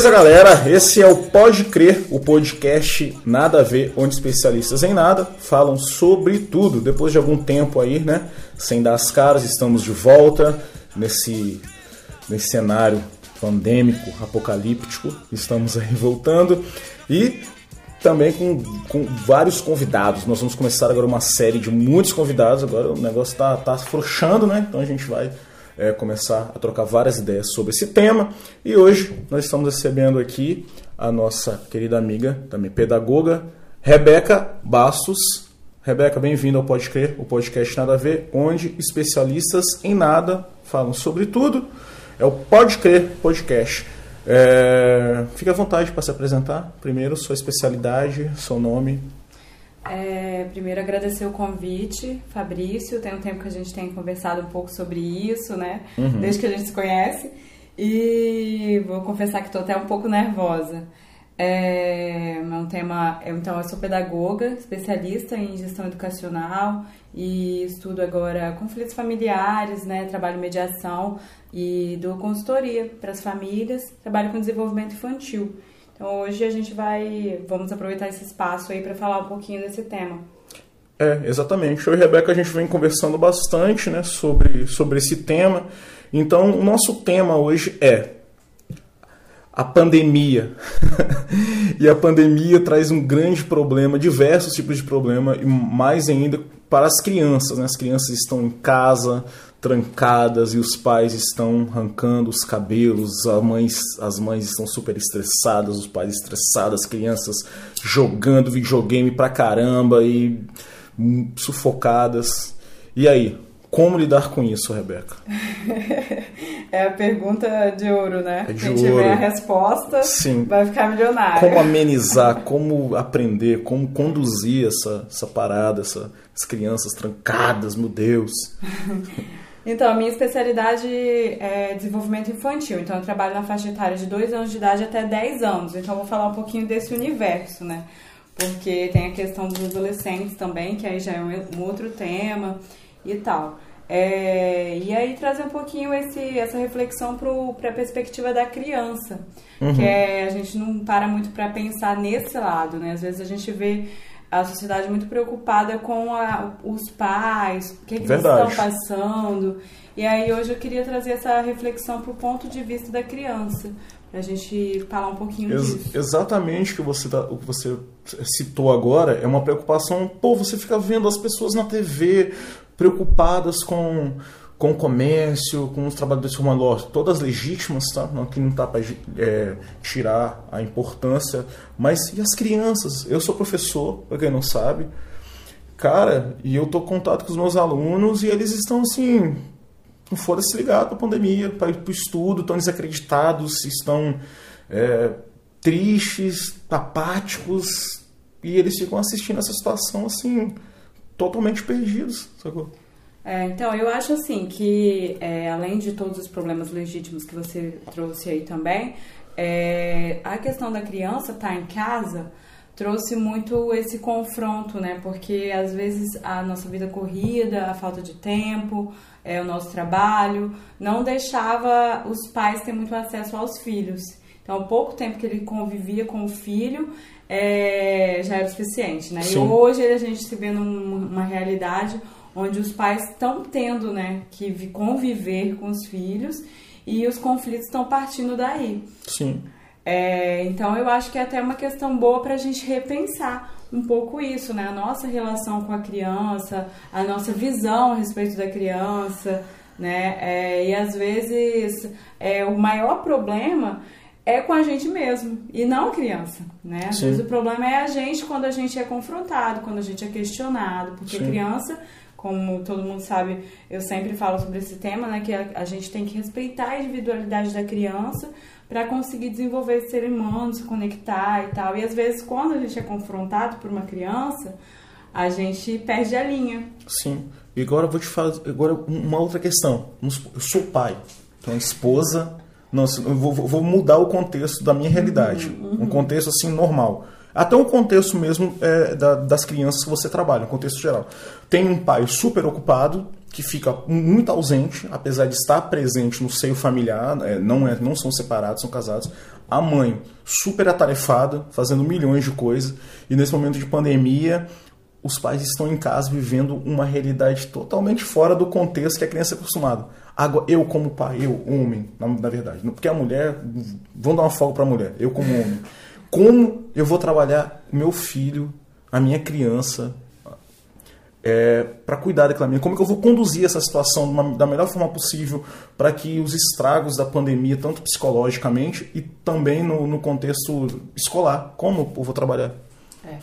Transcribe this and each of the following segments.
Beleza, galera? Esse é o Pode Crer, o podcast Nada a Ver, onde especialistas em nada falam sobre tudo. Depois de algum tempo aí, né? Sem dar as caras, estamos de volta nesse, nesse cenário pandêmico, apocalíptico. Estamos aí voltando e também com, com vários convidados. Nós vamos começar agora uma série de muitos convidados. Agora o negócio tá, tá afrouxando, né? Então a gente vai é, começar a trocar várias ideias sobre esse tema. E hoje nós estamos recebendo aqui a nossa querida amiga, também pedagoga, Rebeca Bastos. Rebeca, bem-vinda ao Pode Crer, o podcast Nada a Ver, onde especialistas em nada falam sobre tudo. É o Pode Crer Podcast. É, fique à vontade para se apresentar. Primeiro, sua especialidade, seu nome, é, primeiro agradecer o convite, Fabrício. Tem um tempo que a gente tem conversado um pouco sobre isso, né? Uhum. Desde que a gente se conhece. E vou confessar que estou até um pouco nervosa. É, é um tema. Então, eu sou pedagoga, especialista em gestão educacional e estudo agora conflitos familiares, né? Trabalho mediação e dou consultoria para as famílias. Trabalho com desenvolvimento infantil. Então hoje a gente vai, vamos aproveitar esse espaço aí para falar um pouquinho desse tema. É, exatamente. Eu e Rebeca a gente vem conversando bastante, né, sobre, sobre esse tema. Então, o nosso tema hoje é a pandemia. e a pandemia traz um grande problema, diversos tipos de problema, e mais ainda para as crianças. Né? As crianças estão em casa, trancadas e os pais estão arrancando os cabelos, as mães, as mães estão super estressadas, os pais estressados, as crianças jogando videogame pra caramba e sufocadas. E aí, como lidar com isso, Rebeca? é a pergunta de ouro, né? É de Quem ouro. tiver a resposta Sim. vai ficar milionário. Como amenizar, como aprender, como conduzir essa, essa parada, essa, as crianças trancadas, meu Deus. Então, a minha especialidade é desenvolvimento infantil. Então, eu trabalho na faixa etária de 2 anos de idade até 10 anos. Então, eu vou falar um pouquinho desse universo, né? Porque tem a questão dos adolescentes também, que aí já é um outro tema e tal. É, e aí trazer um pouquinho esse, essa reflexão para a perspectiva da criança, uhum. que é, a gente não para muito para pensar nesse lado, né? Às vezes a gente vê a sociedade muito preocupada com a, os pais, o que, que eles estão passando. E aí hoje eu queria trazer essa reflexão para o ponto de vista da criança, para a gente falar um pouquinho Ex disso. Exatamente o que você, tá, o que você citou agora é uma preocupação. Pô, você fica vendo as pessoas na TV preocupadas com com o comércio, com os trabalhadores formais, todas legítimas, tá? Não, que não está para é, tirar a importância, mas e as crianças? Eu sou professor, para quem não sabe, cara, e eu tô em contato com os meus alunos e eles estão assim, não foram se ligar para a pandemia, para o estudo, estão desacreditados, estão é, tristes, apáticos, e eles ficam assistindo essa situação assim, totalmente perdidos, sacou? É, então, eu acho assim que, é, além de todos os problemas legítimos que você trouxe aí também, é, a questão da criança estar tá em casa trouxe muito esse confronto, né? Porque às vezes a nossa vida corrida, a falta de tempo, é, o nosso trabalho, não deixava os pais ter muito acesso aos filhos. Então, o pouco tempo que ele convivia com o filho é, já era o suficiente, né? Sim. E hoje a gente se vê numa realidade onde os pais estão tendo né, que conviver com os filhos e os conflitos estão partindo daí. Sim. É, então eu acho que é até uma questão boa para a gente repensar um pouco isso, né? A nossa relação com a criança, a nossa visão a respeito da criança, né? É, e às vezes é, o maior problema é com a gente mesmo e não a criança, né? Às Sim. vezes o problema é a gente quando a gente é confrontado, quando a gente é questionado, porque Sim. criança como todo mundo sabe, eu sempre falo sobre esse tema, né, que a, a gente tem que respeitar a individualidade da criança para conseguir desenvolver esse ser humano, se conectar e tal. E às vezes, quando a gente é confrontado por uma criança, a gente perde a linha. Sim. E agora eu vou te fazer agora uma outra questão. Eu sou pai, então esposa. Não, eu vou, vou mudar o contexto da minha realidade, uhum, uhum. um contexto assim normal. Até o contexto mesmo é, da, das crianças que você trabalha, um contexto geral. Tem um pai super ocupado, que fica muito ausente, apesar de estar presente no seio familiar, é, não, é, não são separados, são casados. A mãe, super atarefada, fazendo milhões de coisas, e nesse momento de pandemia, os pais estão em casa vivendo uma realidade totalmente fora do contexto que a criança é acostumada. Agora, eu como pai, eu, homem, na, na verdade, porque a mulher, vamos dar uma folga para a mulher, eu como homem. Como eu vou trabalhar o meu filho, a minha criança, é, para cuidar daquela minha? Como que eu vou conduzir essa situação uma, da melhor forma possível para que os estragos da pandemia, tanto psicologicamente e também no, no contexto escolar, como eu vou trabalhar? É,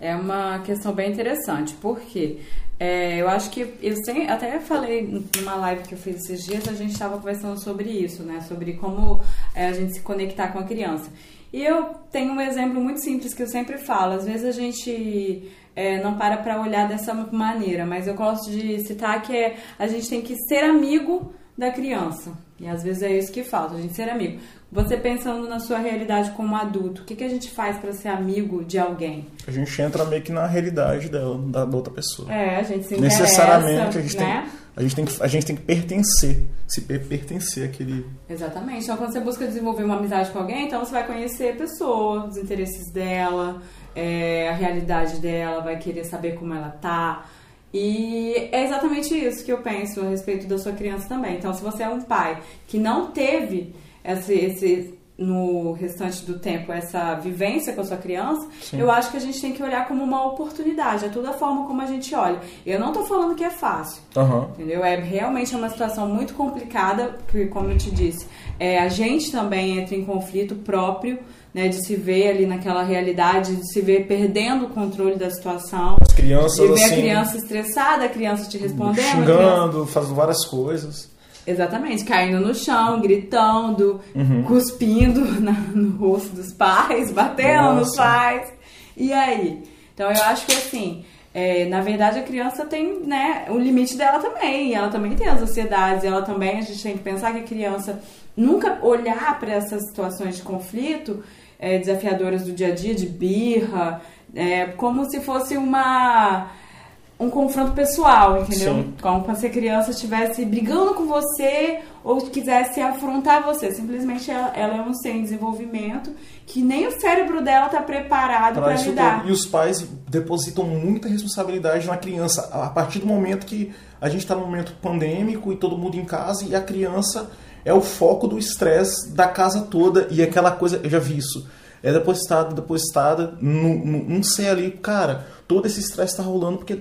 é uma questão bem interessante, porque é, eu acho que eu sei, até falei numa live que eu fiz esses dias, a gente estava conversando sobre isso, né? Sobre como é, a gente se conectar com a criança. E eu tenho um exemplo muito simples que eu sempre falo. Às vezes a gente é, não para para olhar dessa maneira, mas eu gosto de citar que é, a gente tem que ser amigo da criança. E às vezes é isso que falta, a gente ser amigo. Você pensando na sua realidade como adulto, o que, que a gente faz para ser amigo de alguém? A gente entra meio que na realidade dela, da, outra pessoa. É, a gente se Necessariamente a gente, né? tem, a, gente tem que, a gente tem que pertencer, se pertencer àquele. Exatamente. Então, quando você busca desenvolver uma amizade com alguém, então você vai conhecer a pessoa, os interesses dela, é, a realidade dela, vai querer saber como ela tá. E é exatamente isso que eu penso a respeito da sua criança também. Então, se você é um pai que não teve esse, esse no restante do tempo essa vivência com a sua criança, Sim. eu acho que a gente tem que olhar como uma oportunidade. É toda a forma como a gente olha. Eu não tô falando que é fácil, uhum. entendeu? É realmente uma situação muito complicada, porque, como eu te disse, é, a gente também entra em conflito próprio, né, de se ver ali naquela realidade, de se ver perdendo o controle da situação. As crianças, de ver assim, a criança estressada, a criança te respondendo. Xingando, criança... fazendo várias coisas. Exatamente, caindo no chão, gritando, uhum. cuspindo na, no rosto dos pais, batendo Nossa. nos pais. E aí? Então eu acho que assim, é, na verdade a criança tem né, o limite dela também, ela também tem as ansiedades, ela também, a gente tem que pensar que a criança nunca olhar para essas situações de conflito é, desafiadoras do dia a dia, de birra, é, como se fosse uma um confronto pessoal, entendeu? Sim. Como se a criança estivesse brigando com você ou quisesse afrontar você. Simplesmente ela, ela é um ser em desenvolvimento que nem o cérebro dela está preparado para lidar. E os pais depositam muita responsabilidade na criança a partir do momento que a gente está num momento pandêmico e todo mundo em casa e a criança é o foco do estresse da casa toda e aquela coisa, eu já vi isso, é depositada, depositada, não, não sei ali, cara, todo esse estresse está rolando porque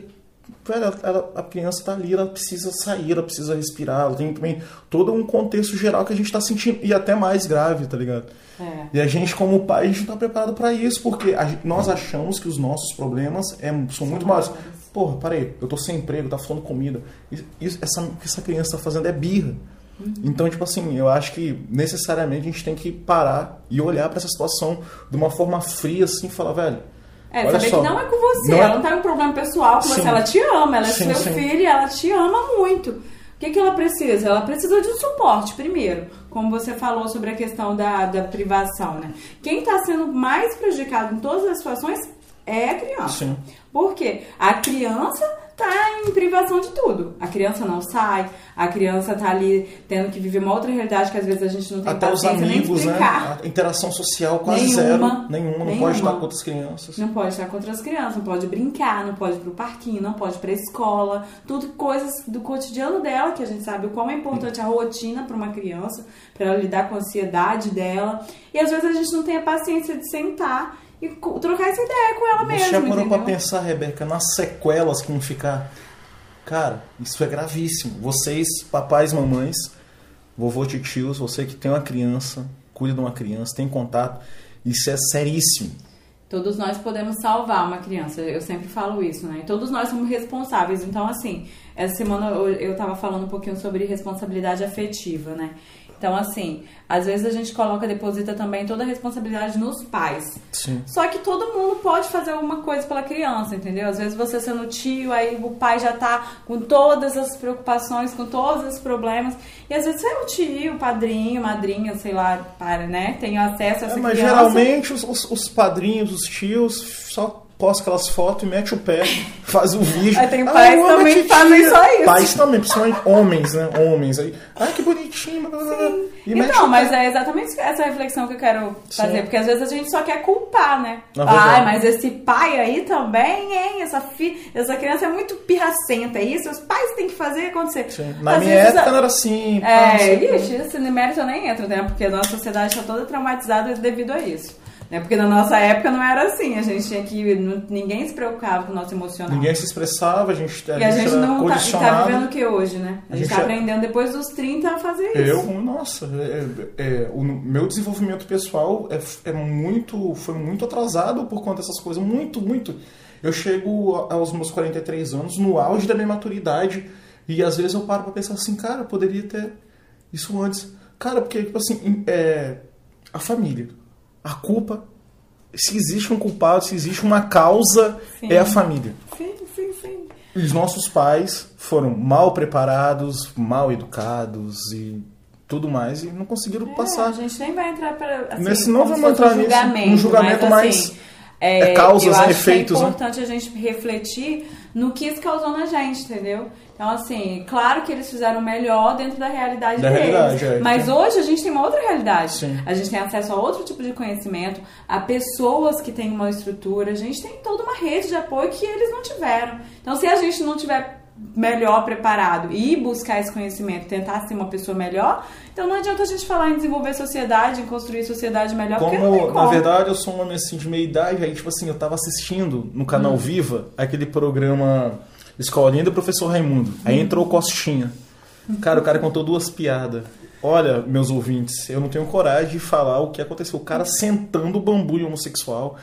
velho, ela, a criança está ali, ela precisa sair, ela precisa respirar, ela tem também todo um contexto geral que a gente está sentindo, e até mais grave, tá ligado? É. E a gente, como pai, a gente não tá preparado para isso, porque a, nós achamos que os nossos problemas é, são muito maiores. Porra, parei, eu tô sem emprego, tá faltando comida. Isso, essa, o que essa criança tá fazendo é birra. Uhum. Então, tipo assim, eu acho que necessariamente a gente tem que parar e olhar para essa situação de uma forma fria, assim, e falar, velho é, Olha saber só, que não é com você, não ela é... não tá com um problema pessoal com sim. você, ela te ama, ela é sim, seu sim. filho e ela te ama muito. O que, que ela precisa? Ela precisa de um suporte, primeiro, como você falou sobre a questão da, da privação, né? Quem está sendo mais prejudicado em todas as situações é a criança. Sim. Por quê? A criança tá em privação de tudo. A criança não sai, a criança tá ali tendo que viver uma outra realidade que às vezes a gente não tem Até paciência os amigos. Né? A interação social quase nenhuma, zero. Nenhuma, não nenhuma. pode estar com outras crianças. Não pode estar com outras crianças, não pode brincar, não pode ir pro parquinho, não pode ir pra escola. Tudo coisas do cotidiano dela, que a gente sabe o quão é importante a rotina para uma criança, para ela lidar com a ansiedade dela. E às vezes a gente não tem a paciência de sentar e trocar essa ideia com ela mesma. Você já parou pra pensar, Rebeca, nas sequelas que vão ficar Cara, isso é gravíssimo. Vocês, papais, mamães, vovô, tios, você que tem uma criança, cuida de uma criança, tem contato, isso é seríssimo. Todos nós podemos salvar uma criança, eu sempre falo isso, né? Todos nós somos responsáveis. Então, assim, essa semana eu estava falando um pouquinho sobre responsabilidade afetiva, né? Então, assim, às vezes a gente coloca, deposita também toda a responsabilidade nos pais. Sim. Só que todo mundo pode fazer alguma coisa pela criança, entendeu? Às vezes você sendo tio, aí o pai já tá com todas as preocupações, com todos os problemas. E às vezes você é o tio, o padrinho, madrinha, sei lá, para, né? Tem acesso a essa é, mas criança. geralmente os, os, os padrinhos, os tios, só posta aquelas fotos e mete o pé, faz o vídeo. Aí tem pais ah, também que fazem só isso. Pais também, principalmente homens, né? Homens. Aí, ai, que bonitinho. E então, mas é exatamente essa reflexão que eu quero fazer. Sim. Porque às vezes a gente só quer culpar, né? Ai, mas esse pai aí também, hein? Essa, fi... essa criança é muito pirracenta. É isso os pais têm que fazer acontecer. Sim. Na às minha época a... não era assim. É, ixi, esse mérito eu nem entro, né? Porque a nossa sociedade está toda traumatizada devido a isso. Né? Porque na nossa época não era assim, a gente tinha que. Ninguém se preocupava com o nosso emocional. Ninguém se expressava, a gente. A e a gente, não tá, tá, vivendo o que hoje, né? A, a gente está aprendendo depois dos 30 a fazer isso. Eu, nossa, é, é, o meu desenvolvimento pessoal é, é muito. foi muito atrasado por conta dessas coisas. Muito, muito. Eu chego aos meus 43 anos no auge da minha maturidade. E às vezes eu paro pra pensar assim, cara, poderia ter isso antes. Cara, porque, tipo assim, é, a família a culpa, se existe um culpado, se existe uma causa, sim. é a família. Sim, sim, sim. Os nossos pais foram mal preparados, mal educados e tudo mais e não conseguiram é, passar. A gente nem vai entrar para assim, Nesse não vamos entrar um nisso, um julgamento mas, mais assim, é, é, causas e efeitos. é importante né? a gente refletir no que isso causou na gente, entendeu? Então, assim, claro que eles fizeram melhor dentro da realidade da deles. Realidade, é. Mas hoje a gente tem uma outra realidade. Sim. A gente tem acesso a outro tipo de conhecimento, a pessoas que têm uma estrutura, a gente tem toda uma rede de apoio que eles não tiveram. Então, se a gente não tiver melhor preparado e buscar esse conhecimento, tentar ser uma pessoa melhor, então não adianta a gente falar em desenvolver sociedade, em construir sociedade melhor, como, como. Na verdade, eu sou um homem assim de meia idade, aí tipo assim, eu tava assistindo no canal hum. Viva aquele programa Escolinha do Professor Raimundo. Aí entrou o Costinha. Cara, o cara contou duas piadas. Olha, meus ouvintes, eu não tenho coragem de falar o que aconteceu. O cara sentando o bambu em homossexual.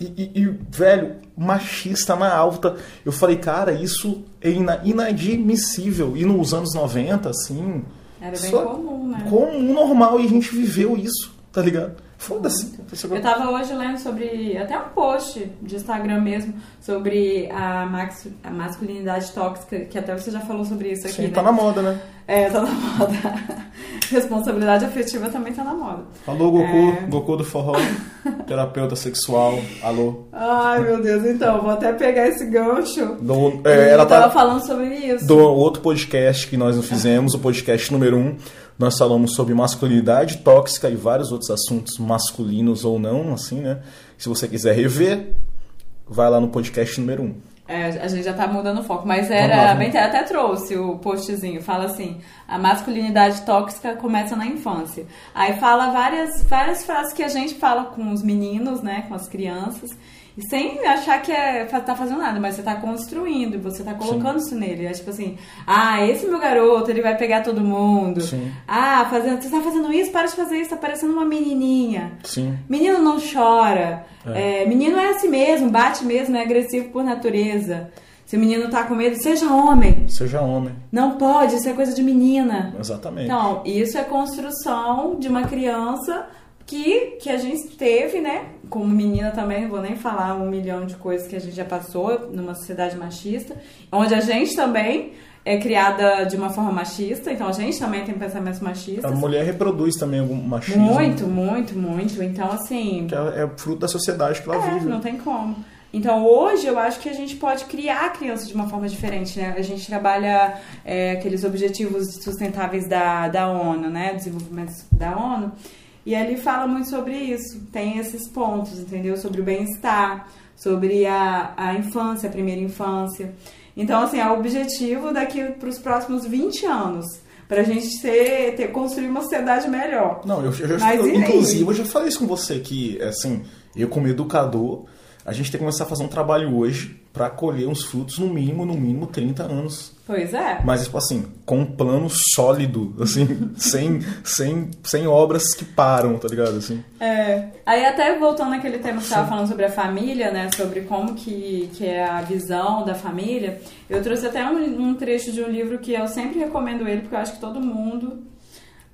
E, e, e, velho, machista na alta. Eu falei, cara, isso é inadmissível. E nos anos 90, assim. Era bem comum, né? Comum, normal. E a gente viveu isso, tá ligado? Foda-se. Eu tava hoje lendo sobre, até um post de Instagram mesmo, sobre a, max, a masculinidade tóxica, que até você já falou sobre isso aqui. Sim, né? tá na moda, né? É, tá na moda. Responsabilidade afetiva também tá na moda. Alô, Goku, é... Goku do forró, terapeuta sexual, alô. Ai, meu Deus, então, vou até pegar esse gancho. Do, é, ela tava tá, falando sobre isso. Do outro podcast que nós fizemos, o podcast número 1. Um, nós falamos sobre masculinidade tóxica e vários outros assuntos masculinos ou não, assim, né? Se você quiser rever, vai lá no podcast número 1. Um. É, a gente já tá mudando o foco, mas era lá, bem até trouxe o postzinho, fala assim, a masculinidade tóxica começa na infância. Aí fala várias várias frases que a gente fala com os meninos, né, com as crianças, e sem achar que é, tá fazendo nada, mas você tá construindo, você tá colocando Sim. isso nele. É tipo assim, ah, esse meu garoto, ele vai pegar todo mundo. Sim. Ah, fazendo, você tá fazendo isso, para de fazer isso, tá parecendo uma menininha. Sim. Menino não chora. É. É, menino é assim mesmo, bate mesmo, é agressivo por natureza. Se o menino tá com medo, seja homem. Seja homem. Não pode, isso é coisa de menina. Exatamente. Então, isso é construção de uma criança que, que a gente teve, né? Como menina também, não vou nem falar um milhão de coisas que a gente já passou numa sociedade machista, onde a gente também é criada de uma forma machista, então a gente também tem pensamentos machistas. A mulher reproduz também algum machismo. Muito, muito, muito. Então, assim. Que é, é fruto da sociedade que ela é, vive. Não tem como. Então, hoje, eu acho que a gente pode criar a criança de uma forma diferente, né? A gente trabalha é, aqueles objetivos sustentáveis da, da ONU, né? Desenvolvimento da ONU. E ele fala muito sobre isso, tem esses pontos, entendeu? Sobre o bem-estar, sobre a, a infância, a primeira infância. Então, assim, é o objetivo daqui para os próximos 20 anos. Pra gente ser, ter, construir uma sociedade melhor. Não, eu, eu já, eu, inclusive, eu já falei isso com você, que, assim, eu como educador, a gente tem que começar a fazer um trabalho hoje para colher uns frutos no mínimo, no mínimo 30 anos Pois é. Mas, tipo assim, com um plano sólido, assim, sem, sem, sem obras que param, tá ligado? Assim. É. Aí até voltando naquele tema que você tava falando sobre a família, né? Sobre como que, que é a visão da família. Eu trouxe até um, um trecho de um livro que eu sempre recomendo ele, porque eu acho que todo mundo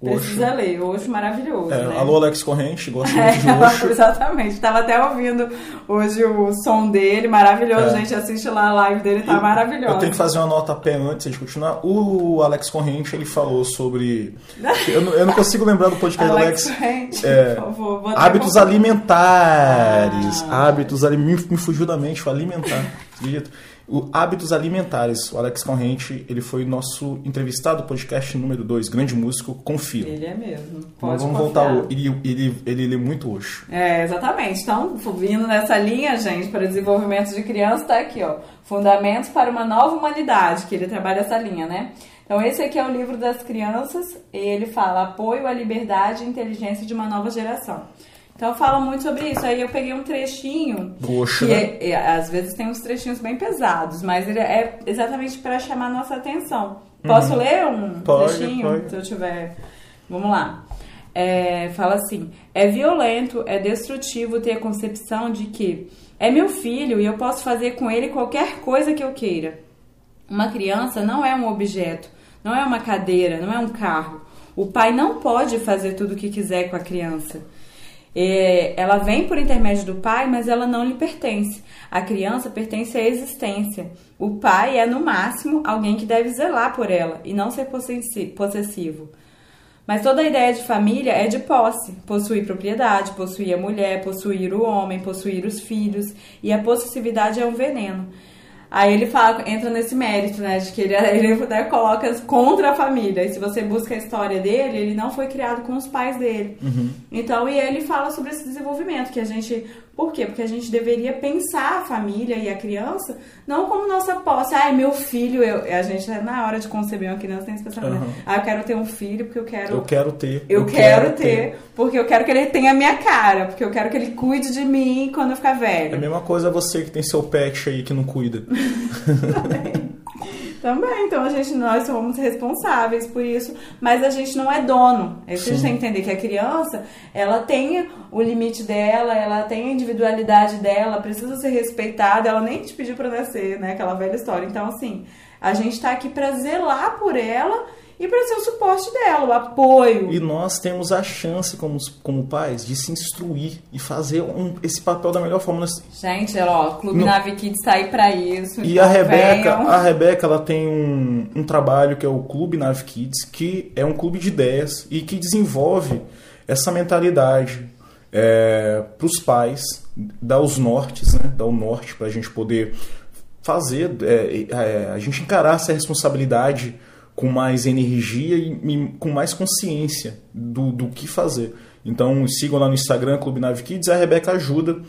Precisa ler, Oxo maravilhoso. É, né? Alô, Alex Corrente, gosto muito de Oxo. Exatamente, tava até ouvindo hoje o som dele, maravilhoso, É. gente. Assiste lá a live dele, tá maravilhoso. Eu tenho que fazer uma nota a pé antes de continuar. O Alex Corrente, ele falou sobre... Eu não, eu não consigo lembrar do podcast do Alex, Alex. gente, É, por favor. Hábitos alimentares. Ah. Hábitos alimentares. Me, me fugiu da mente, foi alimentar. acredito. O Hábitos Alimentares. O Alex Corrente, ele foi nosso entrevistado do podcast número 2, grande músico, confia. Ele é mesmo. Mas Pode vamos confiar. voltar. Ele, ele, ele lê muito hoje. É, exatamente. Então, vindo nessa linha, gente, para desenvolvimento de criança, tá aqui, ó. Fundamentos para uma nova humanidade, que ele trabalha essa linha, né? Então, esse aqui é o livro das crianças, e ele fala apoio à liberdade e inteligência de uma nova geração. Então, fala muito sobre isso. Aí eu peguei um trechinho, que né? é- é, às vezes tem uns trechinhos bem pesados, mas ele é exatamente para chamar a nossa atenção. Posso ler um Uhum. Pode, trechinho? pode. Se eu tiver. Vamos lá. É, fala assim: é violento, é destrutivo ter a concepção de que é meu filho e eu posso fazer com ele qualquer coisa que eu queira. Uma criança não é um objeto, não é uma cadeira, não é um carro. O pai não pode fazer tudo o que quiser com a criança. É, ela vem por intermédio do pai, mas ela não lhe pertence. A criança pertence à existência. O pai é, no máximo, alguém que deve zelar por ela e não ser possessi- possessivo. Mas toda a ideia de família é de posse. Possuir propriedade, possuir a mulher, possuir o homem, possuir os filhos. E a possessividade é um veneno. Aí ele fala, entra nesse mérito, né? De que ele, ele né, coloca contra a família. E se você busca a história dele, ele não foi criado com os pais dele. Então, e ele fala sobre esse desenvolvimento, que a gente. Por quê? Porque a gente deveria pensar a família e a criança não como nossa posse. Ai, meu filho, eu, a gente, na hora de conceber uma criança, tem esse pensamento. Uhum. Ah, eu quero ter um filho porque eu quero. Eu quero ter. Eu, quero, ter, porque eu quero que ele tenha a minha cara, porque eu quero que ele cuide de mim quando eu ficar É a velho. mesma coisa você que tem seu pet aí que não cuida. Também, então a gente, nós somos responsáveis por isso, mas a gente não é dono. É isso que a gente tem que entender que a criança, ela tem o limite dela, ela tem a individualidade dela, precisa ser respeitada, ela nem te pediu pra nascer, né? Aquela velha história. Então, assim, a gente tá aqui pra zelar por ela e pra ser o suporte dela, o apoio. E nós temos a chance, como, como pais, de se instruir e fazer um- esse papel da melhor forma. Nós- Gente, ó, o Clube Não. Navi Kids tá aí pra isso. E então a Rebeca, venham. a Rebeca, ela tem um, um trabalho que é o Clube Nav Kids, que é um clube de ideias e que desenvolve essa mentalidade para os pais, dar os nortes, né? Dar o norte para a gente poder fazer, é, é, a gente encarar essa responsabilidade com mais energia e, e com mais consciência do, do que fazer. Então sigam lá no Instagram, Clube Nav Kids, a Rebeca ajuda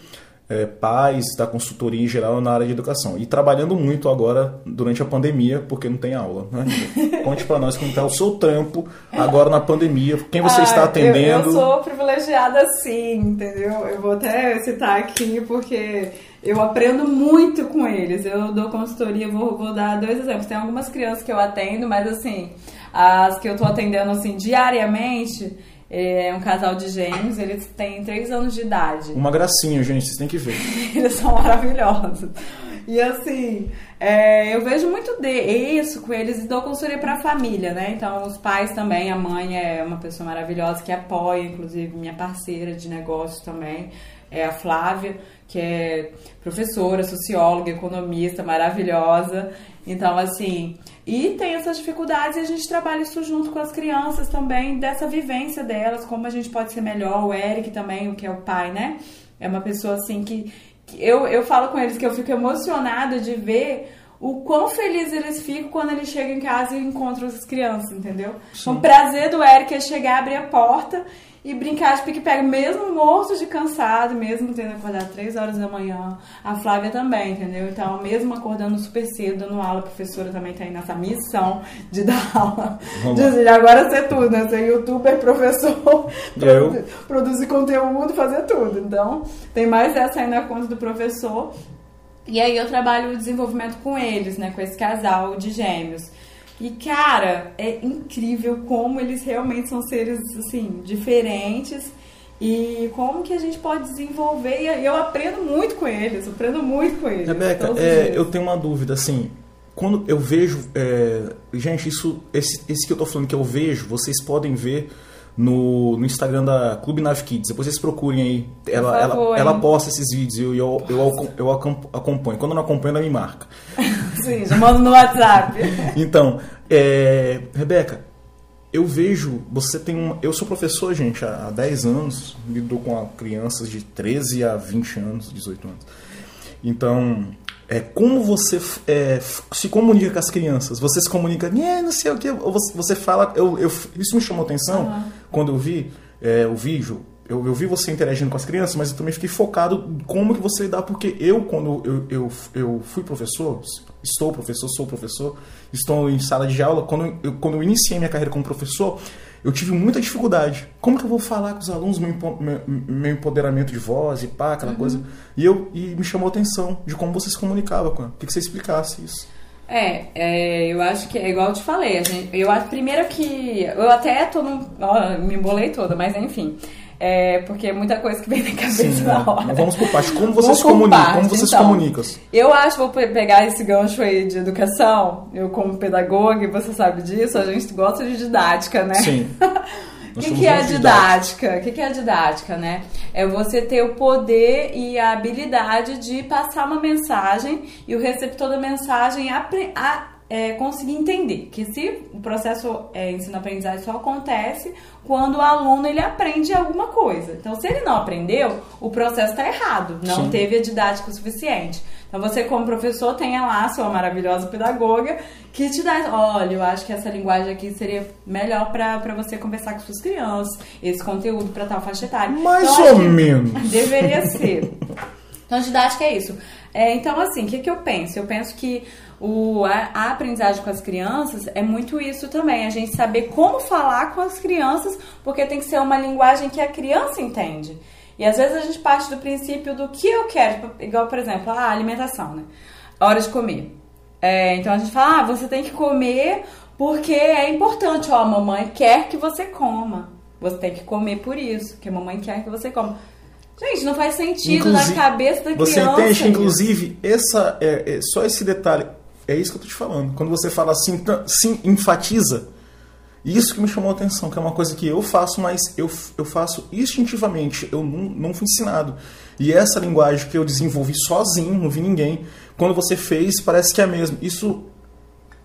é, pais da consultoria em geral na área de educação. E trabalhando muito agora durante a pandemia, porque não tem aula. Né? Conte para nós como está o seu trampo agora na pandemia, quem você Ah, está eu- atendendo. Eu, sou privilegiada sim, entendeu? Eu vou até citar aqui porque eu aprendo muito com eles. Eu dou consultoria, vou, vou dar dois exemplos. Tem algumas crianças que eu atendo, mas assim, as que eu tô atendendo assim diariamente. É um casal de gêmeos, eles têm três anos de idade. Uma gracinha, gente, vocês têm que ver. Eles são maravilhosos. E assim, é, eu vejo muito de isso com eles e dou consultoria para a família, né? Então, os pais também, a mãe é uma pessoa maravilhosa que apoia, inclusive minha parceira de negócios também, é a Flávia, que é professora, socióloga, economista, maravilhosa. Então, assim, e tem essas dificuldades e a gente trabalha isso junto com as crianças também, dessa vivência delas, como a gente pode ser melhor. O Eric também, o que é o pai, né? É uma pessoa assim que, que eu, eu falo com eles que eu fico emocionada de ver o quão feliz eles ficam quando eles chegam em casa e encontram as crianças, entendeu? O prazer do Eric é chegar, abrir a porta e brincar de pique-pega, mesmo morto de cansado, mesmo tendo acordado 3 horas da manhã. A Flávia também, entendeu? Então, mesmo acordando super cedo, dando aula, a professora também tá aí nessa missão de dar aula. De, agora ser tudo, né? Ser youtuber, professor, Eu? produ- produzir conteúdo, fazer tudo. Então, tem mais essa aí na conta do professor. E aí eu trabalho o desenvolvimento com eles, né? Com esse casal de gêmeos. E, cara, é incrível como eles realmente são seres, assim, diferentes. E como que a gente pode desenvolver. E eu aprendo muito com eles, aprendo muito com eles. Rebeca, é, eu tenho uma dúvida, assim, quando eu vejo. É, gente, isso. Esse, esse que eu tô falando que eu vejo, vocês podem ver no, no Instagram da Clube Nave Kids. Depois vocês procurem aí. Ela, favor, ela, ela posta esses vídeos e eu, eu, eu, eu acom- acompanho. Quando eu não acompanho, ela me marca. Sim, já mando no WhatsApp. Então, é, Rebeca, eu vejo, você tem uma. Eu sou professor, gente, há há 10 anos, lido com crianças de 13 a 20 anos, 18 anos. Então, é, como você é, se comunica com as crianças? Você se comunica, "Nhê, não sei o que, ou você, você fala. Eu, eu- isso me chamou atenção quando eu vi é, o vídeo. Eu, eu vi você interagindo com as crianças, mas eu também fiquei focado como que você lidar, porque eu, quando eu, eu, eu fui professor, estou professor, sou professor, estou em sala de aula, quando eu, quando eu iniciei minha carreira como professor, eu tive muita dificuldade. Como que eu vou falar com os alunos meu, meu, meu empoderamento de voz e pá, aquela coisa? E, eu, e me chamou a atenção de como você se comunicava com ela. Queria que você explicasse isso. É, é, eu acho que é igual eu te falei. A gente, eu acho primeiro que. Eu até tô num. Ó, me embolei toda, mas enfim. É, porque é muita coisa que vem na cabeça Sim, na né? hora. Vamos por parte. Como você Vamos se por comunica? Como partes, você se então. comunica? Eu acho, vou pe- pegar esse gancho aí de educação, eu como pedagoga, e você sabe disso, a gente gosta de didática, né? Sim. O que, que é a didática? O que, que é a didática, né? É você ter o poder e a habilidade de passar uma mensagem e o receptor da mensagem apre- a- é, conseguir entender que se o processo é, ensino-aprendizagem só acontece quando o aluno ele aprende alguma coisa. Então, se ele não aprendeu, o processo está errado, não Sim. teve a didática o suficiente. Então, você como professor tenha lá a sua maravilhosa pedagoga que te dá, olha, eu acho que essa linguagem aqui seria melhor para você conversar com suas crianças, esse conteúdo para tal faixa etária. Mais Então, ou menos. Deveria ser. Então, didática é isso. É, então, assim, o que, que eu penso? Eu penso que o, a, a aprendizagem com as crianças é muito isso também. A gente saber como falar com as crianças, porque tem que ser uma linguagem que a criança entende. E às vezes a gente parte do princípio do que eu quero, tipo, igual, por exemplo, a alimentação, né? A hora de comer. É, então a gente fala, ah, você tem que comer porque é importante. Ó, a mamãe quer que você coma. Você tem que comer por isso, que a mamãe quer que você coma. Gente, não faz sentido Inclusive, na cabeça da Você criança. entende que, isso. inclusive, essa, é, é, só esse detalhe, é isso que eu tô te falando. Quando você fala assim, sim, enfatiza, isso que me chamou a atenção, que é uma coisa que eu faço, mas eu, eu faço instintivamente, eu não, não fui ensinado. E essa linguagem que eu desenvolvi sozinho, não vi ninguém, quando você fez, parece que é a mesma. Isso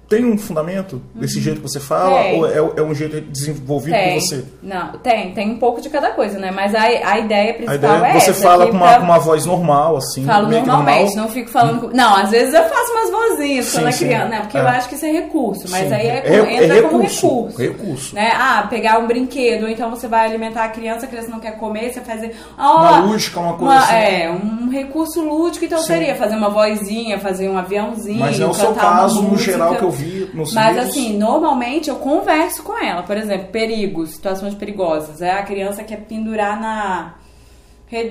tem um fundamento desse jeito que você fala, Uhum. Tem. ou é, é um jeito desenvolvido Tem. por você? Não, tem, tem um pouco de cada coisa, né? Mas a, a ideia A principal ideia é é você essa. fala com uma, pra- com uma voz normal, assim. Falo normalmente, normal. não fico falando. com- Não, às vezes eu faço umas vozinhas Sim, quando é sim. criança, né? Porque É. eu acho que isso é recurso, mas Sim. aí é, É- é entra como recurso, recurso. recurso. Né? Ah, pegar um brinquedo, ou então você vai alimentar a criança, a criança não quer comer, você fazer. Ó, Uma lúdica, uma coisa assim. É, um recurso lúdico, então seria fazer uma vozinha, fazer um aviãozinho. Mas é o seu uma caso, no geral, que eu vi nos Mas vídeos. assim, normalmente eu converso com ela. Por exemplo, perigos, situações perigosas. É a criança quer pendurar na.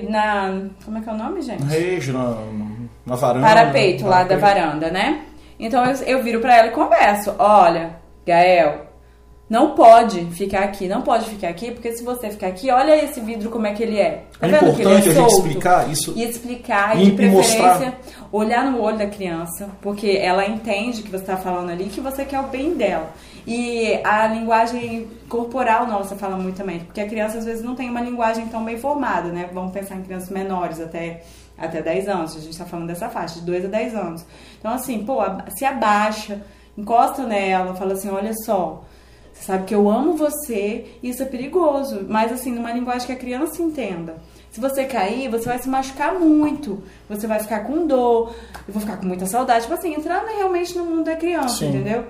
na como é que é o nome, gente? Na rede, na, na varanda. Parapeito lá da varanda, né? Então eu, eu viro pra ela e converso. Olha, Gael, não pode ficar aqui, não pode ficar aqui, porque se você ficar aqui, olha esse vidro como é que ele é. Tá É vendo que ele importante é a gente explicar isso. E explicar, e, de preferência, mostrar. olhar no olho da criança, porque ela entende que você está falando ali, que você quer o bem dela. E a linguagem corporal nossa fala muito também, porque a criança às vezes não tem uma linguagem tão bem formada, né? Vamos pensar em crianças menores, até, até 10 anos, a gente está falando dessa faixa, de 2 a 10 anos. Então, assim, pô, se abaixa, encosta nela, fala assim: olha só. Você sabe que eu amo você e isso é perigoso. Mas assim, numa linguagem que a criança entenda. Se você cair, você vai se machucar muito. Você vai ficar com dor. Eu vou ficar com muita saudade. Tipo assim, entrar realmente no mundo da criança, Sim. entendeu?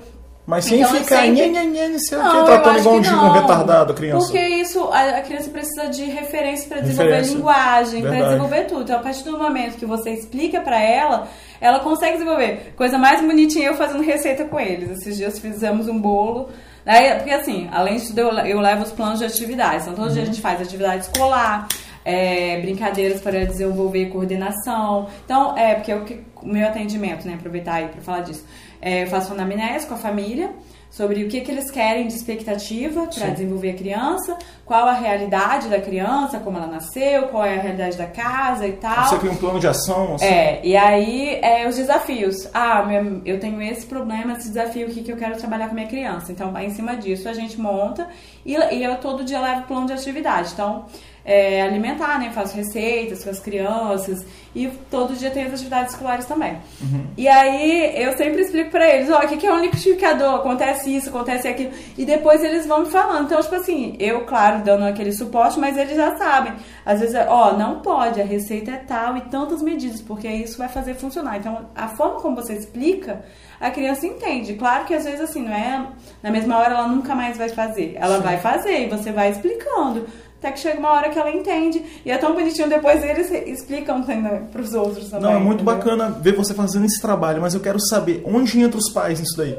Mas sem Então, ficar sempre- nhe, nhe, não sei o que, tratando igual um, que um retardado criança. Porque isso, a, a criança precisa de referência para desenvolver Referência. linguagem, para desenvolver tudo. Então, a partir do momento que você explica para ela, ela consegue desenvolver. Coisa mais bonitinha eu fazendo receita com eles. Esses dias fizemos um bolo. Aí, porque assim, além de eu, eu levo os planos de atividades. Então, todo dia a gente faz atividade escolar, é, brincadeiras para desenvolver coordenação. Então, é, porque o que- o meu atendimento, né, aproveitar aí para falar disso. É, eu faço anamnese com a família sobre o que, que eles querem de expectativa para desenvolver a criança, qual a realidade da criança, como ela nasceu, qual é a realidade da casa e tal. Você cria um plano de ação? Assim. É, e aí é, os desafios. Ah, meu, eu tenho esse problema, esse desafio, o que, que eu quero trabalhar com minha criança. Então, em cima disso, a gente monta e, e eu todo dia levo plano de atividade. Então, é, alimentar, né? Faço receitas com as crianças e todo dia tem as atividades escolares também. Uhum. E aí eu sempre explico para eles, ó, oh, o que, que é um liquidificador? Acontece isso, acontece aquilo. E depois eles vão me falando. Então, tipo assim, eu, claro, dando aquele suporte, mas eles já sabem. Às vezes, ó, oh, não pode, a receita é tal e tantas medidas, porque isso vai fazer funcionar. Então, a forma como você explica, a criança entende. Claro que às vezes assim, não é na mesma hora ela nunca mais vai fazer. Ela Sim. vai fazer e você vai explicando. Até que chega uma hora que ela entende. E é tão bonitinho, depois eles explicam para os outros também. Não, é muito entendeu? bacana ver você fazendo esse trabalho, mas eu quero saber onde entra os pais nisso daí.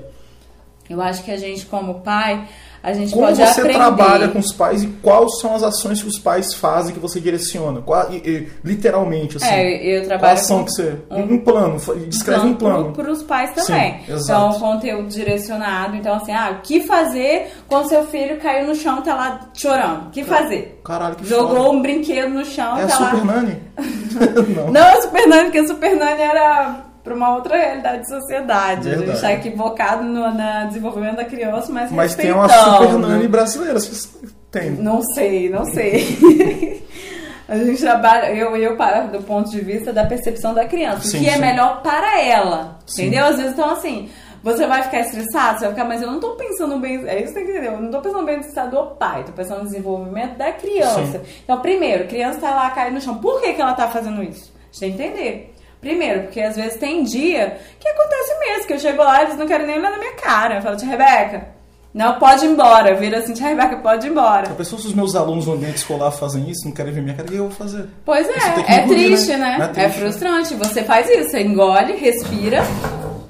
Eu acho que a gente, como pai, a gente Como pode você aprender. trabalha com os pais e quais são as ações que os pais fazem que você direciona? Qual, e, e, literalmente, assim. É, eu trabalho. Qual ação que você. Um, um plano, descreve um plano. Para os pais também. Sim, então, conteúdo direcionado. Então, assim, ah, o que fazer quando seu filho caiu no chão e tá lá chorando? O que fazer? Caralho, que Jogou foda. um brinquedo no chão. É tá a Super lá... Nani? Não. Não é Super Nani, porque Super Nani era para uma outra realidade de sociedade. Verdade. A gente está equivocado no na desenvolvimento da criança, mas Mas tem uma super nani brasileira, tem. Não sei, não sei. a gente trabalha, eu, eu para do ponto de vista da percepção da criança, sim, o que é sim. é melhor para ela, sim. entendeu? Às vezes, então assim, você vai ficar estressado, você vai ficar, mas eu não tô pensando bem, é isso que tem que entender, eu não tô pensando bem no estado do pai, tô pensando no desenvolvimento da criança. Então, primeiro, criança tá lá caindo no chão, por que que ela tá fazendo isso? A gente tem que entender. Primeiro, porque às vezes tem dia que acontece mesmo, que eu chego lá e eles não querem nem olhar na minha cara. Eu falo, tia Rebeca, não pode ir embora. Vira assim, tia Rebeca, pode ir embora. A pessoa, se os meus alunos no ambiente escolar fazem isso, não querem ver minha cara, o que eu vou fazer? Pois é, é triste, né? né? É, triste, é frustrante. Você faz isso, você engole, respira.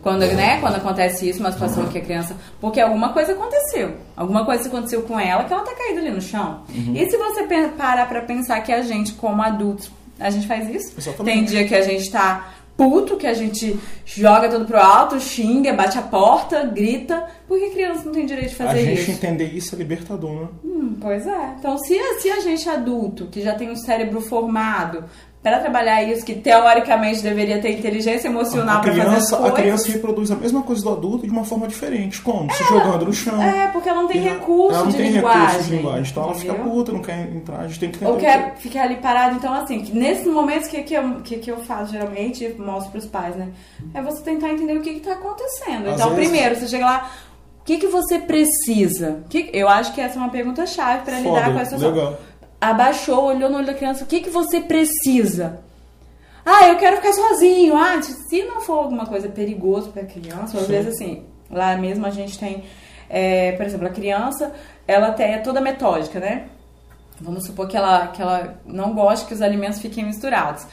Quando, né, quando acontece isso, uma situação que a criança. Porque alguma coisa aconteceu. Alguma coisa aconteceu com ela que ela tá caída ali no chão. Uhum. E se você parar pra pensar que a gente, como adultos, a gente faz isso. Exatamente. Tem dia que a gente tá puto, que a gente joga tudo pro alto, xinga, bate a porta, grita. Por que criança não tem direito de fazer isso? A gente entender isso é libertador, né? Hum, pois é. Então, se, se a gente adulto, que já tem um cérebro formado, para trabalhar isso, que teoricamente deveria ter inteligência emocional para fazer as coisas. A criança reproduz a mesma coisa do adulto de uma forma diferente. Como? Se jogando no chão. É, porque ela não tem recurso ela não de tem linguagem. Recurso de linguagem. Então entendeu? ela fica puta, não quer entrar, a gente tem que Ou quer ficar ali parado. Então, assim, que nesses momentos, o que, que, eu, que, que eu faço geralmente, mostro para os pais, né? É você tentar entender o que está acontecendo. Às então, vezes... primeiro, você chega lá, o que, que você precisa? Que, eu acho que essa é uma pergunta chave para lidar com essa situação. Legal. Abaixou, olhou no olho da criança, o que, que você precisa? Ah, eu quero ficar sozinho. Ah, se não for alguma coisa perigosa para criança, às vezes assim, lá mesmo a gente tem, é, por exemplo, a criança, ela tem, é toda metódica, né? Vamos supor que ela, que ela não goste que os alimentos fiquem misturados.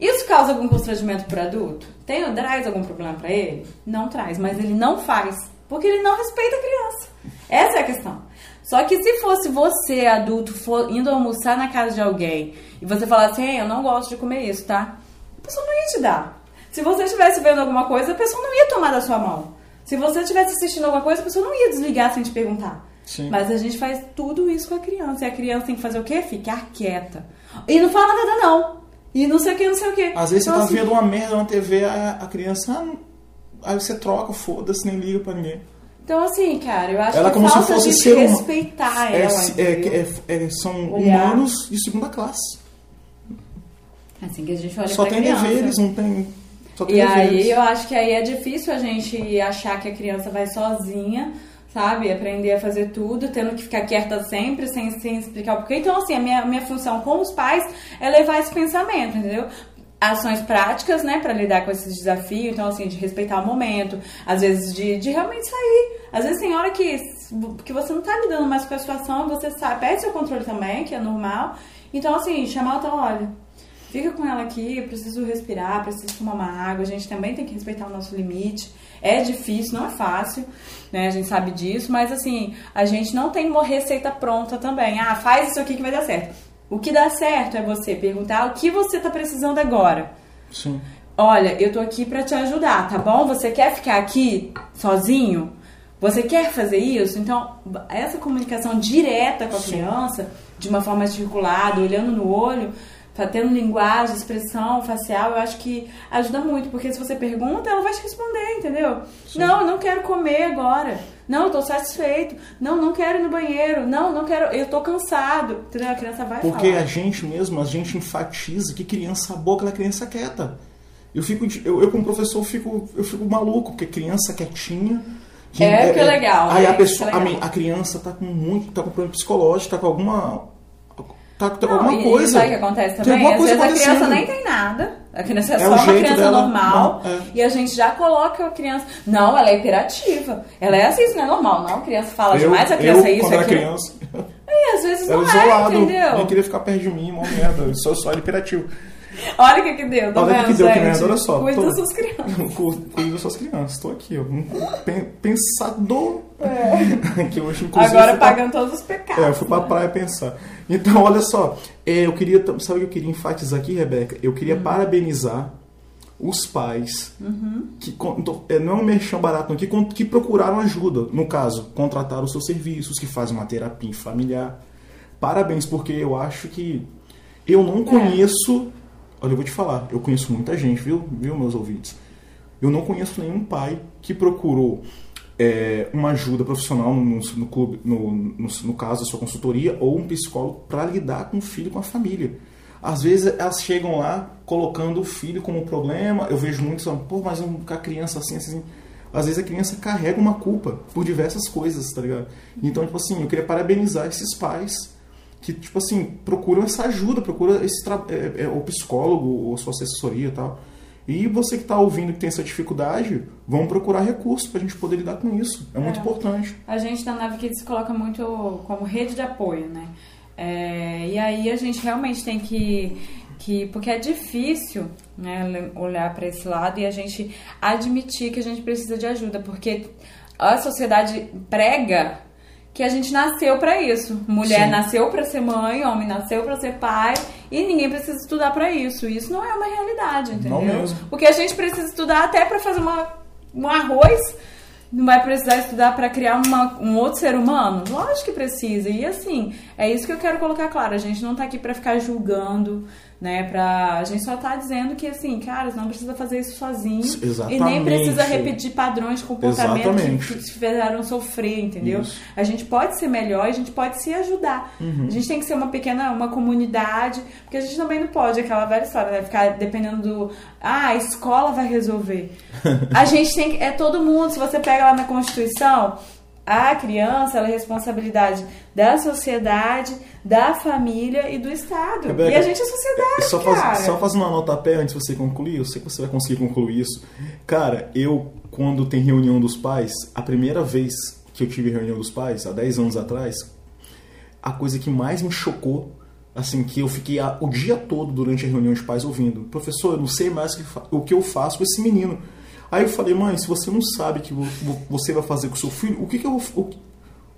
Isso causa algum constrangimento para o adulto? Tem, traz algum problema para ele? Não traz, mas ele não faz, porque ele não respeita a criança. Essa é a questão. Só que se fosse você, adulto, for, indo almoçar na casa de alguém e você falar assim, eu não gosto de comer isso, tá? a pessoa não ia te dar. Se você estivesse vendo alguma coisa, a pessoa não ia tomar da sua mão. Se você estivesse assistindo alguma coisa, a pessoa não ia desligar sem te perguntar. Sim. Mas a gente faz tudo isso com a criança. E a criança tem que fazer o quê? Ficar quieta. E não fala nada, não. E não sei o que, não sei o que. Às vezes então, você tá assim, vendo uma merda na TV, a, a criança. Ah, aí você troca, foda-se, nem liga pra ninguém. Então, assim, cara, eu acho ela que como se fosse ser respeitar é, ela. É, é, é, são Olhar. humanos de segunda classe. Assim que a gente olha Só tem criança. deveres, não tem. Só tem e deveres. aí eu acho que aí é difícil a gente achar que a criança vai sozinha, sabe? Aprender a fazer tudo, tendo que ficar quieta sempre, sem, sem explicar o porquê. Então, assim, a minha, minha função com os pais é levar esse pensamento, entendeu? Ações práticas, né, para lidar com esses desafios. Então, assim, de respeitar o momento, às vezes de, de realmente sair. Às vezes tem hora que, que você não tá lidando mais com a situação, você sabe, perde seu controle também, que é normal. Então, assim, chamar o olha, fica com ela aqui, preciso respirar, preciso tomar uma água, a gente também tem que respeitar o nosso limite. É difícil, não é fácil, né? A gente sabe disso, mas assim, a gente não tem uma receita pronta também. Ah, faz isso aqui que vai dar certo. O que dá certo é você perguntar o que você tá precisando agora. Sim. Olha, eu tô aqui para te ajudar, tá bom? Você quer ficar aqui sozinho? Você quer fazer isso? Então, essa comunicação direta com a Sim. criança, de uma forma articulada, olhando no olho, tá tendo linguagem, expressão facial, eu acho que ajuda muito, porque se você pergunta, ela vai te responder, entendeu? Não, eu não quero comer agora. Não, eu tô satisfeito. Não, não quero ir no banheiro. Não, não quero, eu tô cansado. Entendeu? A criança vai Porque falar. a gente mesmo, a gente enfatiza que criança boa, aquela criança quieta. Eu fico, eu, eu como professor fico, eu fico maluco, porque criança quietinha. É que é legal, Aí né? a pessoa, é a, legal. mi- a criança tá com muito, tá com problema psicológico, tá com alguma, tá, tá com Não, alguma e, coisa. Sabe o que acontece também? Às vezes a criança nem tem nada. A criança é, É só uma criança dela, normal. não, é. E a gente já coloca a criança. Não, ela é hiperativa. Ela é assim, isso não é normal. Não, a criança fala demais, a criança eu, é isso, quando era aquilo. criança, E às vezes era não é, isolado, entendeu? nem queria ficar perto de mim, mó merda. Eu sou só hiperativo. Olha o que que deu, tá Olha vendo, que deu, que merda, olha só. Cuida tô- das suas crianças. Cu- Cuido das suas crianças, estou aqui, ó. Um pen- pensador. que hoje, inclusive, É. Agora pra- pagando todos os pecados. É, eu fui pra né? praia pensar. Então, olha só, é, eu queria, sabe o que eu queria enfatizar aqui, Rebeca? Eu queria Hum. parabenizar os pais Uhum. que to- é, não é um merchan barato, não, que, que procuraram ajuda. No caso, contrataram os seus serviços, que fazem uma terapia familiar. Parabéns, porque eu acho que eu É. não conheço. Olha, eu vou te falar, eu conheço muita gente, viu, viu meus ouvintes? Eu não conheço nenhum pai que procurou é, uma ajuda profissional no, no, clube, no, no, no caso da sua consultoria, ou um psicólogo para lidar com o filho, com a família. Às vezes elas chegam lá colocando o filho como problema. Eu vejo muitos falando, pô, mas a criança assim, assim. Às vezes a criança carrega uma culpa por diversas coisas, tá ligado? Então, tipo assim, eu queria parabenizar esses pais que, tipo assim, procuram essa ajuda, procuram esse é, é, o psicólogo, ou sua assessoria e tal. E você que está ouvindo que tem essa dificuldade, vamos procurar recursos para a gente poder lidar com isso. É muito É. importante. A gente da Nave Kids se coloca muito como rede de apoio, né? É, e aí a gente realmente tem que, que porque é difícil né, olhar para esse lado e a gente admitir que a gente precisa de ajuda, porque a sociedade prega que a gente nasceu para isso. Mulher Sim. nasceu para ser mãe, homem nasceu para ser pai e ninguém precisa estudar para isso. Isso não é uma realidade, entendeu? mesmo. Porque a gente precisa estudar até para fazer uma, um arroz. Não vai precisar estudar para criar uma- um outro ser humano? Lógico que precisa. E assim, é isso que eu quero colocar claro. A gente não tá aqui para ficar julgando, né? Pra... A gente só tá dizendo que, assim, cara, você não precisa fazer isso sozinho. E nem Exatamente. precisa repetir padrões de comportamento que, Exatamente. que te fizeram sofrer, entendeu? Isso. A gente pode ser melhor, a gente pode se ajudar. Uhum. A gente tem que ser uma pequena, uma comunidade, porque a gente também não pode, aquela velha história, né? Ficar dependendo do. Ah, a escola vai resolver. A gente tem que. É todo mundo. Se você pega lá na Constituição, a criança ela é responsabilidade da sociedade, da família e do Estado. Rebeca, e a gente é sociedade, Só, cara. faz, só fazendo uma nota a pé antes de você concluir, eu sei que você vai conseguir concluir isso. Cara, eu, quando tem reunião dos pais, a primeira vez que eu tive reunião dos pais, há 10 anos atrás, a coisa que mais me chocou, assim, que eu fiquei o dia todo durante a reunião de pais ouvindo, professor, eu não sei mais o que, o que eu faço com esse menino. Aí eu falei, mãe, se você não sabe o que vo- vo- você vai fazer com o seu filho, o que, que eu vou.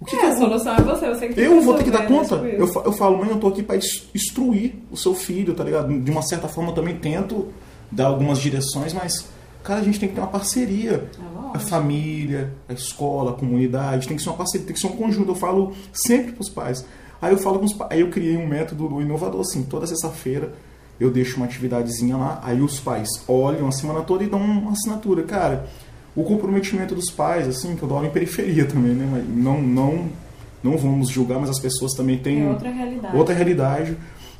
O, que, É, que a eu vou solução é você, você que eu vou ter que dar resolver, conta. né, tipo Eu, eu falo, mãe, eu tô aqui pra ins- instruir o seu filho, tá ligado? De uma certa forma eu também tento dar algumas direções, mas, cara, a gente tem que ter uma parceria. É. A família, a escola, a comunidade, tem que ser uma parceria, tem que ser um conjunto. Eu falo sempre pros pais. Aí eu falo com os pais, aí eu criei um método inovador, assim, toda sexta-feira eu deixo uma atividadezinha lá, aí os pais olham a semana toda e dão uma assinatura. Cara, o comprometimento dos pais, assim, que eu dou aula em periferia também, né? Mas não, não, não vamos julgar, mas as pessoas também têm É outra realidade. outra realidade.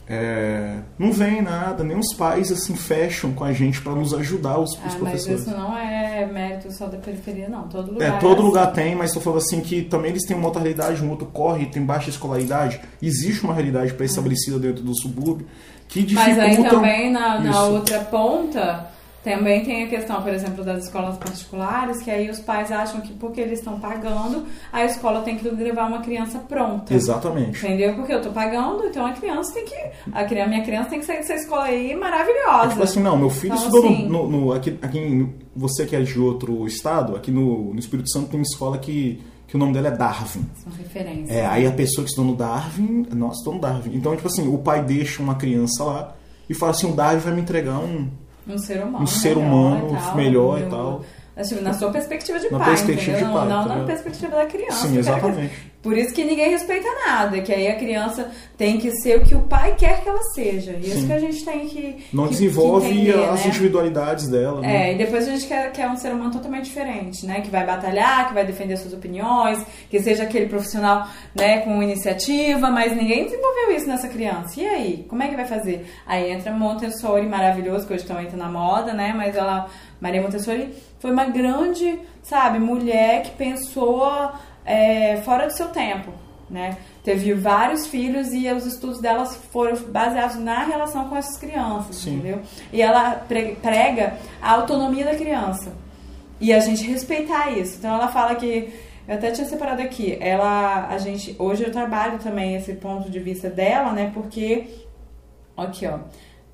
É, não vem nada, nem os pais assim fecham com a gente para nos ajudar, os, os Ah, mas professores. isso não é mérito só da periferia, não. Todo lugar. É, todo assim. lugar tem, mas estou falando assim que também eles têm uma outra realidade, um outro corre, tem baixa escolaridade. Existe uma realidade pré-estabelecida dentro do subúrbio que Mas aí também na, na outra ponta também tem a questão, por exemplo, das escolas particulares, que aí os pais acham que porque eles estão pagando, a escola tem que levar uma criança pronta. Exatamente. Entendeu? Porque eu tô pagando, então a criança tem que. A criança, minha criança tem que sair dessa escola aí É maravilhosa. tipo assim, não, meu filho Então, estudou no- assim- no, no- aqui, aqui em- você que é de outro estado, aqui no, no Espírito Santo tem uma escola que, que o nome dela é Darwin. São referências. É, aí a pessoa que estudou no Darwin, nossa, estou no Darwin. Então, tipo assim, o pai deixa uma criança lá e fala assim, o Darwin vai me entregar um, Um ser humano. um ser melhor humano e tal, melhor e tal. Assim, na sua perspectiva de Na pai, perspectiva entendeu? de pai, não, não na perspectiva da criança. Sim, quero que- exatamente. Por isso que ninguém respeita nada, que aí a criança tem que ser o que o pai quer que ela seja. Isso Sim. que a gente tem que. Não que- desenvolve que entender, as né? individualidades dela. né? É, e depois a gente quer, quer um ser humano totalmente diferente, né? Que vai batalhar, que vai defender suas opiniões, que seja aquele profissional, né, com iniciativa, mas ninguém desenvolveu isso nessa criança. E aí? Como é que vai fazer? Aí entra Montessori, maravilhoso, que hoje também tá na moda, né? Mas ela, Maria Montessori, foi uma grande, sabe, mulher que pensou é, fora do seu tempo, né? Teve vários filhos e os estudos delas foram baseados na relação com essas crianças, Sim. entendeu? E ela pre- prega a autonomia da criança. E a gente respeitar isso. Então ela fala que eu até tinha separado aqui. Ela a gente hoje eu trabalho também esse ponto de vista dela, né? Porque aqui, ó.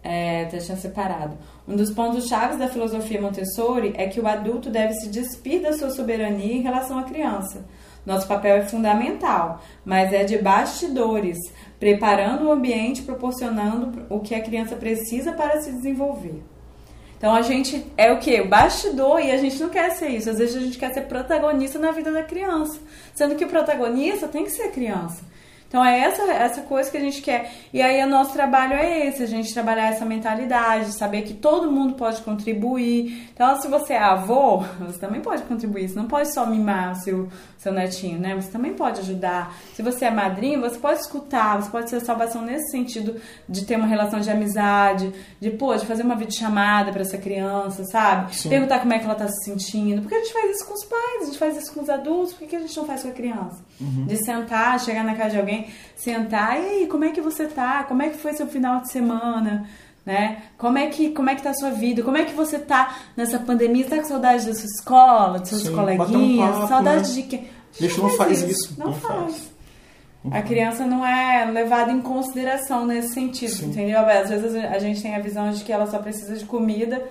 É, até tinha separado. Um dos pontos chaves da filosofia Montessori é que o adulto deve se despir da sua soberania em relação à criança. Nosso papel é fundamental, mas é de bastidores, preparando o ambiente, proporcionando o que a criança precisa para se desenvolver. Então a gente é o que? O bastidor e a gente não quer ser isso. Às vezes a gente quer ser protagonista na vida da criança, sendo que o protagonista tem que ser a criança. Então é essa, essa coisa que a gente quer. E aí o nosso trabalho é esse, a gente trabalhar essa mentalidade, saber que todo mundo pode contribuir. Então se você é avô, você também pode contribuir. Você não pode só mimar seu, seu netinho, né? Você também pode ajudar. Se você é madrinha, você pode escutar, você pode ser salvação nesse sentido de ter uma relação de amizade, de, pô, de fazer uma videochamada para essa criança, sabe? Sim. Perguntar como é que ela tá se sentindo. Porque a gente faz isso com os pais, a gente faz isso com os adultos, por que a gente não faz com a criança? De sentar, chegar na casa de alguém, sentar, e aí, como é que você tá? Como é que foi seu final de semana? Né? Como é que como é que tá a sua vida? Como é que você tá nessa pandemia? Você tá com saudade da sua escola, dos seus Sim, bater um coleguinhas? papo, saudade né? de quem? A gente não faz isso, Não, não faz. faz. A criança não é levada em consideração nesse sentido, Sim. entendeu? Às vezes a gente tem a visão de que ela só precisa de comida,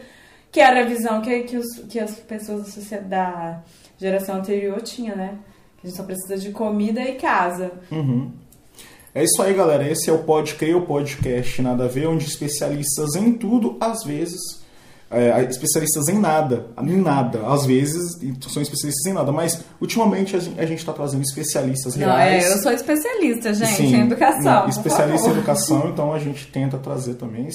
que era a visão que, que, os, que as pessoas da, sociedade, da geração anterior tinham, né? Que a gente só precisa de comida e casa. Uhum. É isso aí, galera. Esse é o Pode Crer, o podcast Nada a Ver, onde especialistas em tudo, às vezes, é, especialistas em nada, em nada, às vezes são especialistas em nada, mas ultimamente a gente- está trazendo especialistas Não, reais. é, eu sou especialista, gente, Sim, em educação. não, especialista em educação, então a gente tenta trazer também.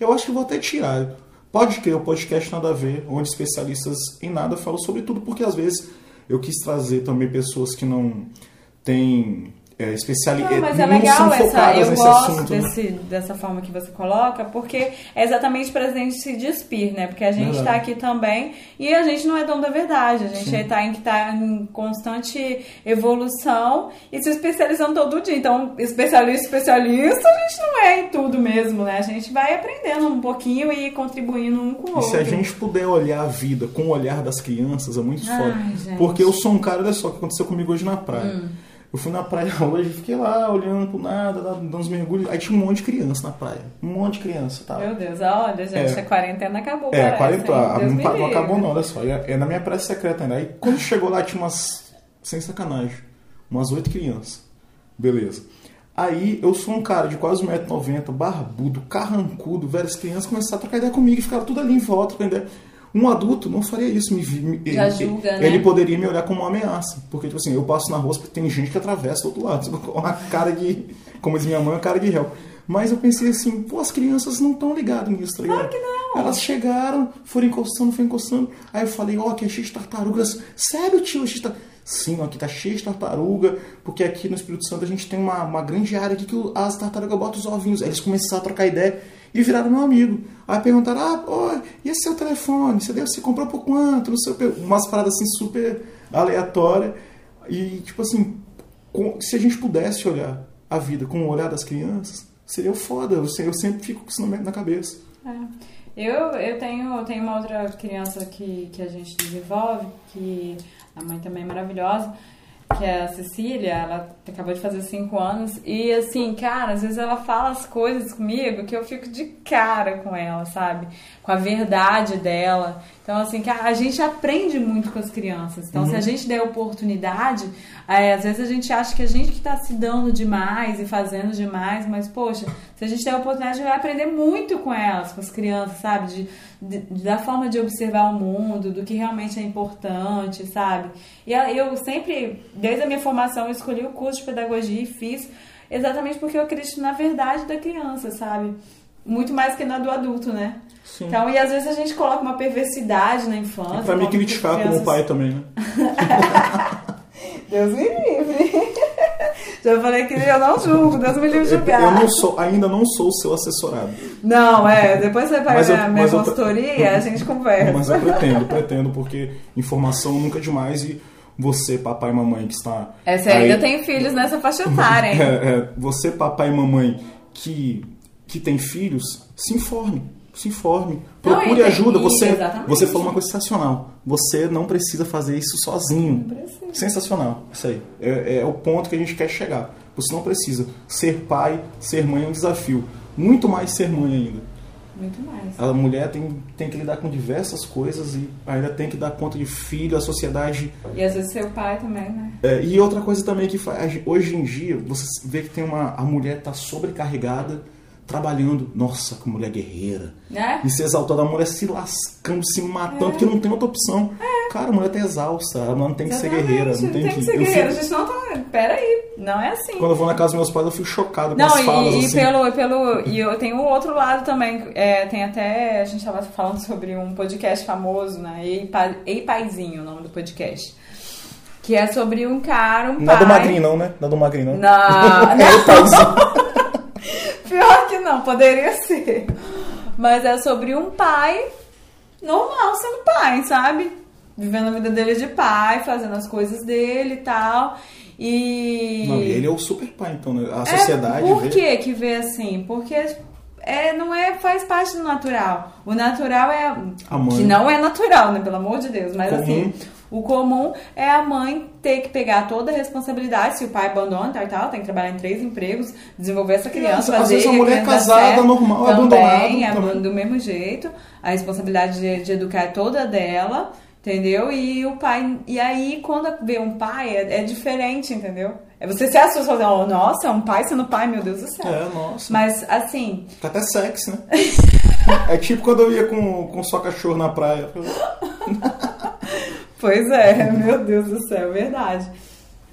Eu acho que vou até tirar. Pode crer, o podcast nada a ver, onde especialistas em nada falam sobre tudo, porque às vezes eu quis trazer também pessoas que não têm é, especialidade. Mas é legal essa. Eu gosto assunto. né? desse, dessa forma que você coloca, porque é exatamente pra gente se despir, né? Porque a gente Verdade. tá aqui também e a gente não é dono da verdade. A gente tá em, tá em constante evolução e se especializando todo dia. Então, especialista, especialista, a gente não é em tudo mesmo, né? A gente vai aprendendo um pouquinho e contribuindo um com o E outro. se a gente puder olhar a vida com o olhar das crianças, é muito Ai, foda. gente. Porque eu sou um cara, olha só o que aconteceu comigo hoje na praia. Hum. Eu fui na praia hoje, fiquei lá olhando pro nada, dando uns mergulhos. Aí tinha um monte de criança na praia. Um monte de criança, tá? Meu Deus, olha, gente, É. a quarentena acabou. É, parece, 40, hein? a- Deus não, pa- não acabou não, olha só. É, é na minha praia secreta ainda. Aí quando chegou lá tinha umas, sem sacanagem, umas oito crianças. Beleza. Aí eu sou um cara de quase 1,90m, barbudo, carrancudo, velho. As crianças começaram a trocar ideia comigo e ficaram tudo ali em volta, trocando ideia. Um adulto não faria isso. Me, me- ele, julga, ele, né? ele poderia me olhar como uma ameaça. Porque, tipo assim, eu passo na rua porque tem gente que atravessa do outro lado. Com uma cara de. Como diz minha mãe, uma cara de réu. Mas eu pensei assim, pô, as crianças não estão ligadas nisso, tá ligado? Claro que não. Elas chegaram, foram encostando, foram encostando. Aí eu falei, ó, aqui é de tartarugas. Sério, tio? Cheio de tar- Sim, aqui tá cheio de tartaruga, porque aqui no Espírito Santo a gente tem uma, uma grande área aqui que as tartarugas botam os ovinhos. Eles começaram a trocar ideia e viraram meu amigo. Aí perguntaram, ah, pô, e esse seu telefone? Você, deu, você comprou por quanto? Não sei, umas paradas assim super aleatórias. E, tipo assim, se a gente pudesse olhar a vida com o olhar das crianças, seria foda. Eu, eu sempre fico com isso na cabeça. É. Eu, eu tenho, eu tenho uma outra criança que, que a gente desenvolve, que a mãe também é maravilhosa. que é a Cecília, ela acabou de fazer cinco anos, e assim, cara, às vezes ela fala as coisas comigo que eu fico de cara com ela, sabe? Com a verdade dela. Então, assim, cara, a gente aprende muito com as crianças. Então, uhum. se a gente der oportunidade, é, às vezes a gente acha que a gente que tá se dando demais e fazendo demais, mas, poxa, se a gente der a oportunidade, a gente vai aprender muito com elas, com as crianças, sabe? De, de, da forma de observar o mundo, do que realmente é importante, sabe? E eu sempre, desde a minha formação, eu escolhi o curso de pedagogia e fiz exatamente porque eu acredito na verdade da criança, sabe? Muito mais que na do adulto, né? Sim. Então, e às vezes a gente coloca uma perversidade na infância. É pra me criticar crianças... como pai também, né? Deus me livre. Já falei que eu não julgo, Deus me livre de julgar. Eu não sou, ainda não sou seu assessorado. Não, é, depois você vai a minha consultoria e a gente conversa. Mas eu pretendo, pretendo, porque informação nunca é demais e você, papai e mamãe, que está. É, você aí, ainda tem filhos nessa faixa etária, hein? É, é, você, papai e mamãe, que, que tem filhos, se informe. Se informe. Procure ajuda. Você, você falou uma coisa sensacional. Você não precisa fazer isso sozinho. Sensacional. Isso aí. É, é o ponto que a gente quer chegar. Você não precisa. Ser pai, ser mãe é um desafio. Muito mais ser mãe ainda. Muito mais. A mulher tem, tem que lidar com diversas coisas e ainda tem que dar conta de filho, a sociedade. E às vezes seu pai também, né? É, e outra coisa também que faz, hoje em dia, você vê que tem uma. A mulher está sobrecarregada trabalhando. Nossa, que mulher guerreira. É? E se exaltando, a mulher se lascando, se matando, é. porque não tem outra opção. É. Cara, a mulher tá exausta, ela não tem que ser guerreira. Não tem, tem que, que ser guerreira, fico... a gente não tá. Pera aí, não é assim. Quando eu vou na casa dos meus pais, eu fico chocado com não, as falas. E, assim. pelo, pelo, e eu tenho o outro lado também. É, tem até. A gente tava falando sobre um podcast famoso, né? Ei, pa, Ei Paizinho, o nome do podcast. Que é sobre um cara, um não pai. Não é do Magrinho, não, né? Não é do Magrinho, não. Não, não. Pior que não, poderia ser. Mas é sobre um pai normal sendo pai, sabe? Vivendo a vida dele de pai, fazendo as coisas dele e tal. E. Não, ele é o super pai, então, né? A sociedade. É, por vê... que que vê assim? Porque é, não é, faz parte do natural. O natural é. Que não é natural, né? Pelo amor de Deus. Mas Comum. assim, o comum é a mãe ter que pegar toda a responsabilidade, se o pai abandona, tal, tal, tem que trabalhar em três empregos, desenvolver essa criança, fazer às vezes a mulher casada, normal, também, abandonada. É do mesmo jeito. A responsabilidade de, de educar é toda dela, entendeu? E o pai. E aí, quando vê um pai, é, é diferente, entendeu? É você se assusta, você oh, nossa, é um pai sendo pai, meu Deus do céu. É, nossa. Mas, assim... Tá até sexy, né? é tipo quando eu ia com, com sua cachorro na praia. Pois é, meu Deus do céu, verdade.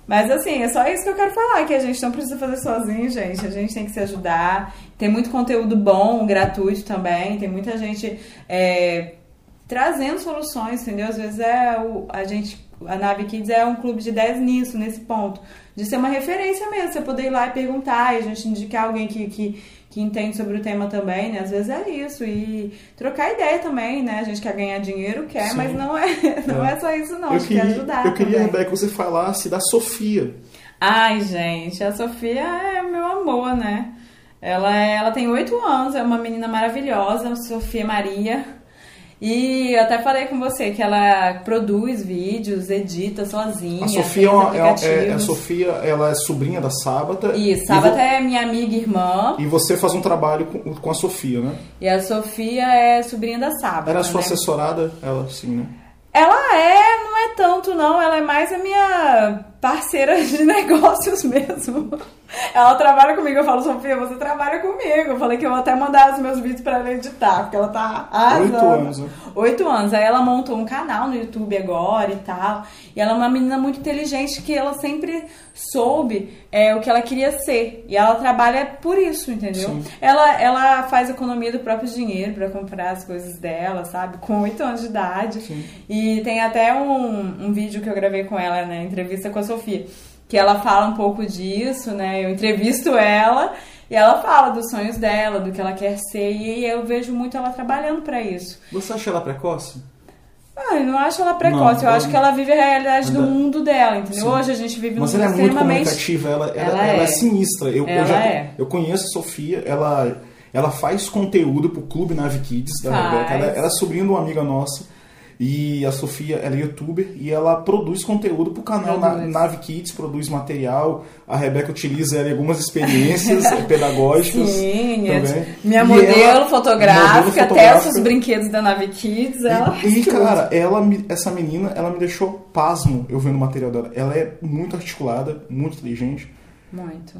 Mas assim, é só isso que eu quero falar, que a gente não precisa fazer sozinho, gente. A gente tem que se ajudar. Tem muito conteúdo bom, gratuito também. Tem muita gente é, trazendo soluções, entendeu? Às vezes é o, a gente. A Nave Kids é um clube de 10 nisso, nesse ponto. De ser uma referência mesmo. Você poder ir lá e perguntar e a gente indicar alguém que, que que entende sobre o tema também, né? Às vezes é isso. E trocar ideia também, né? A gente quer ganhar dinheiro, quer, Sim. mas não é, não é. é só isso, não. Eu a gente queria, quer ajudar. Eu queria, também. Rebeca, que você falasse da Sofia. Ai, gente, a Sofia é meu amor, né? Ela, é, ela tem oito anos, é uma menina maravilhosa, Sofia Maria. E eu até falei com você que ela produz vídeos, edita sozinha. A Sofia, é, é, a Sofia ela é sobrinha da Sábata. Isso, Sábata é minha amiga e irmã. E você faz um trabalho com, com a Sofia, né? E a Sofia é sobrinha da Sábata. Era a sua né? assessorada, ela sim, né? Ela é, não é tanto não, ela é mais a minha parceira de negócios mesmo. Ela trabalha comigo, eu falo, Sofia, você trabalha comigo. Eu falei que eu vou até mandar os meus vídeos para ela editar, porque ela tá arrasando. Oito anos, né? Oito anos. Aí ela montou um canal no YouTube agora e tal. E ela é uma menina muito inteligente que ela sempre soube é, o que ela queria ser. E ela trabalha por isso, entendeu? Ela, ela faz economia do próprio dinheiro para comprar as coisas dela, sabe? Com oito anos de idade. Sim. E tem até um, um vídeo que eu gravei com ela, né? Entrevista com a Sofia que ela fala um pouco disso, né? Eu entrevisto ela e ela fala dos sonhos dela, do que ela quer ser, e eu vejo muito ela trabalhando para isso. Você acha ela precoce? Ah, eu não acho ela precoce, não, eu acho que ela vive a realidade do mundo dela, entendeu? Sim. Hoje a gente vive Mas mundo ela é muito comunicativa, ela, ela, ela, ela é. é. sinistra. Eu, eu, já, é. eu conheço a Sofia, ela, ela faz conteúdo pro Clube Nave Kids da Rebeca, ela, ela é sobrinha de uma amiga nossa. E a Sofia, ela é youtuber e ela produz conteúdo pro canal Na. Nave Kids, produz material. A Rebeca utiliza ela em algumas experiências eh, pedagógicas. Sim, é também. minha E modelo ela- fotográfica, modelo até fotográfica. os brinquedos da Nave Kids, ela E, e, tudo. cara, ela, essa menina, ela me deixou pasmo eu vendo o material dela. Ela é muito articulada, muito inteligente. Muito.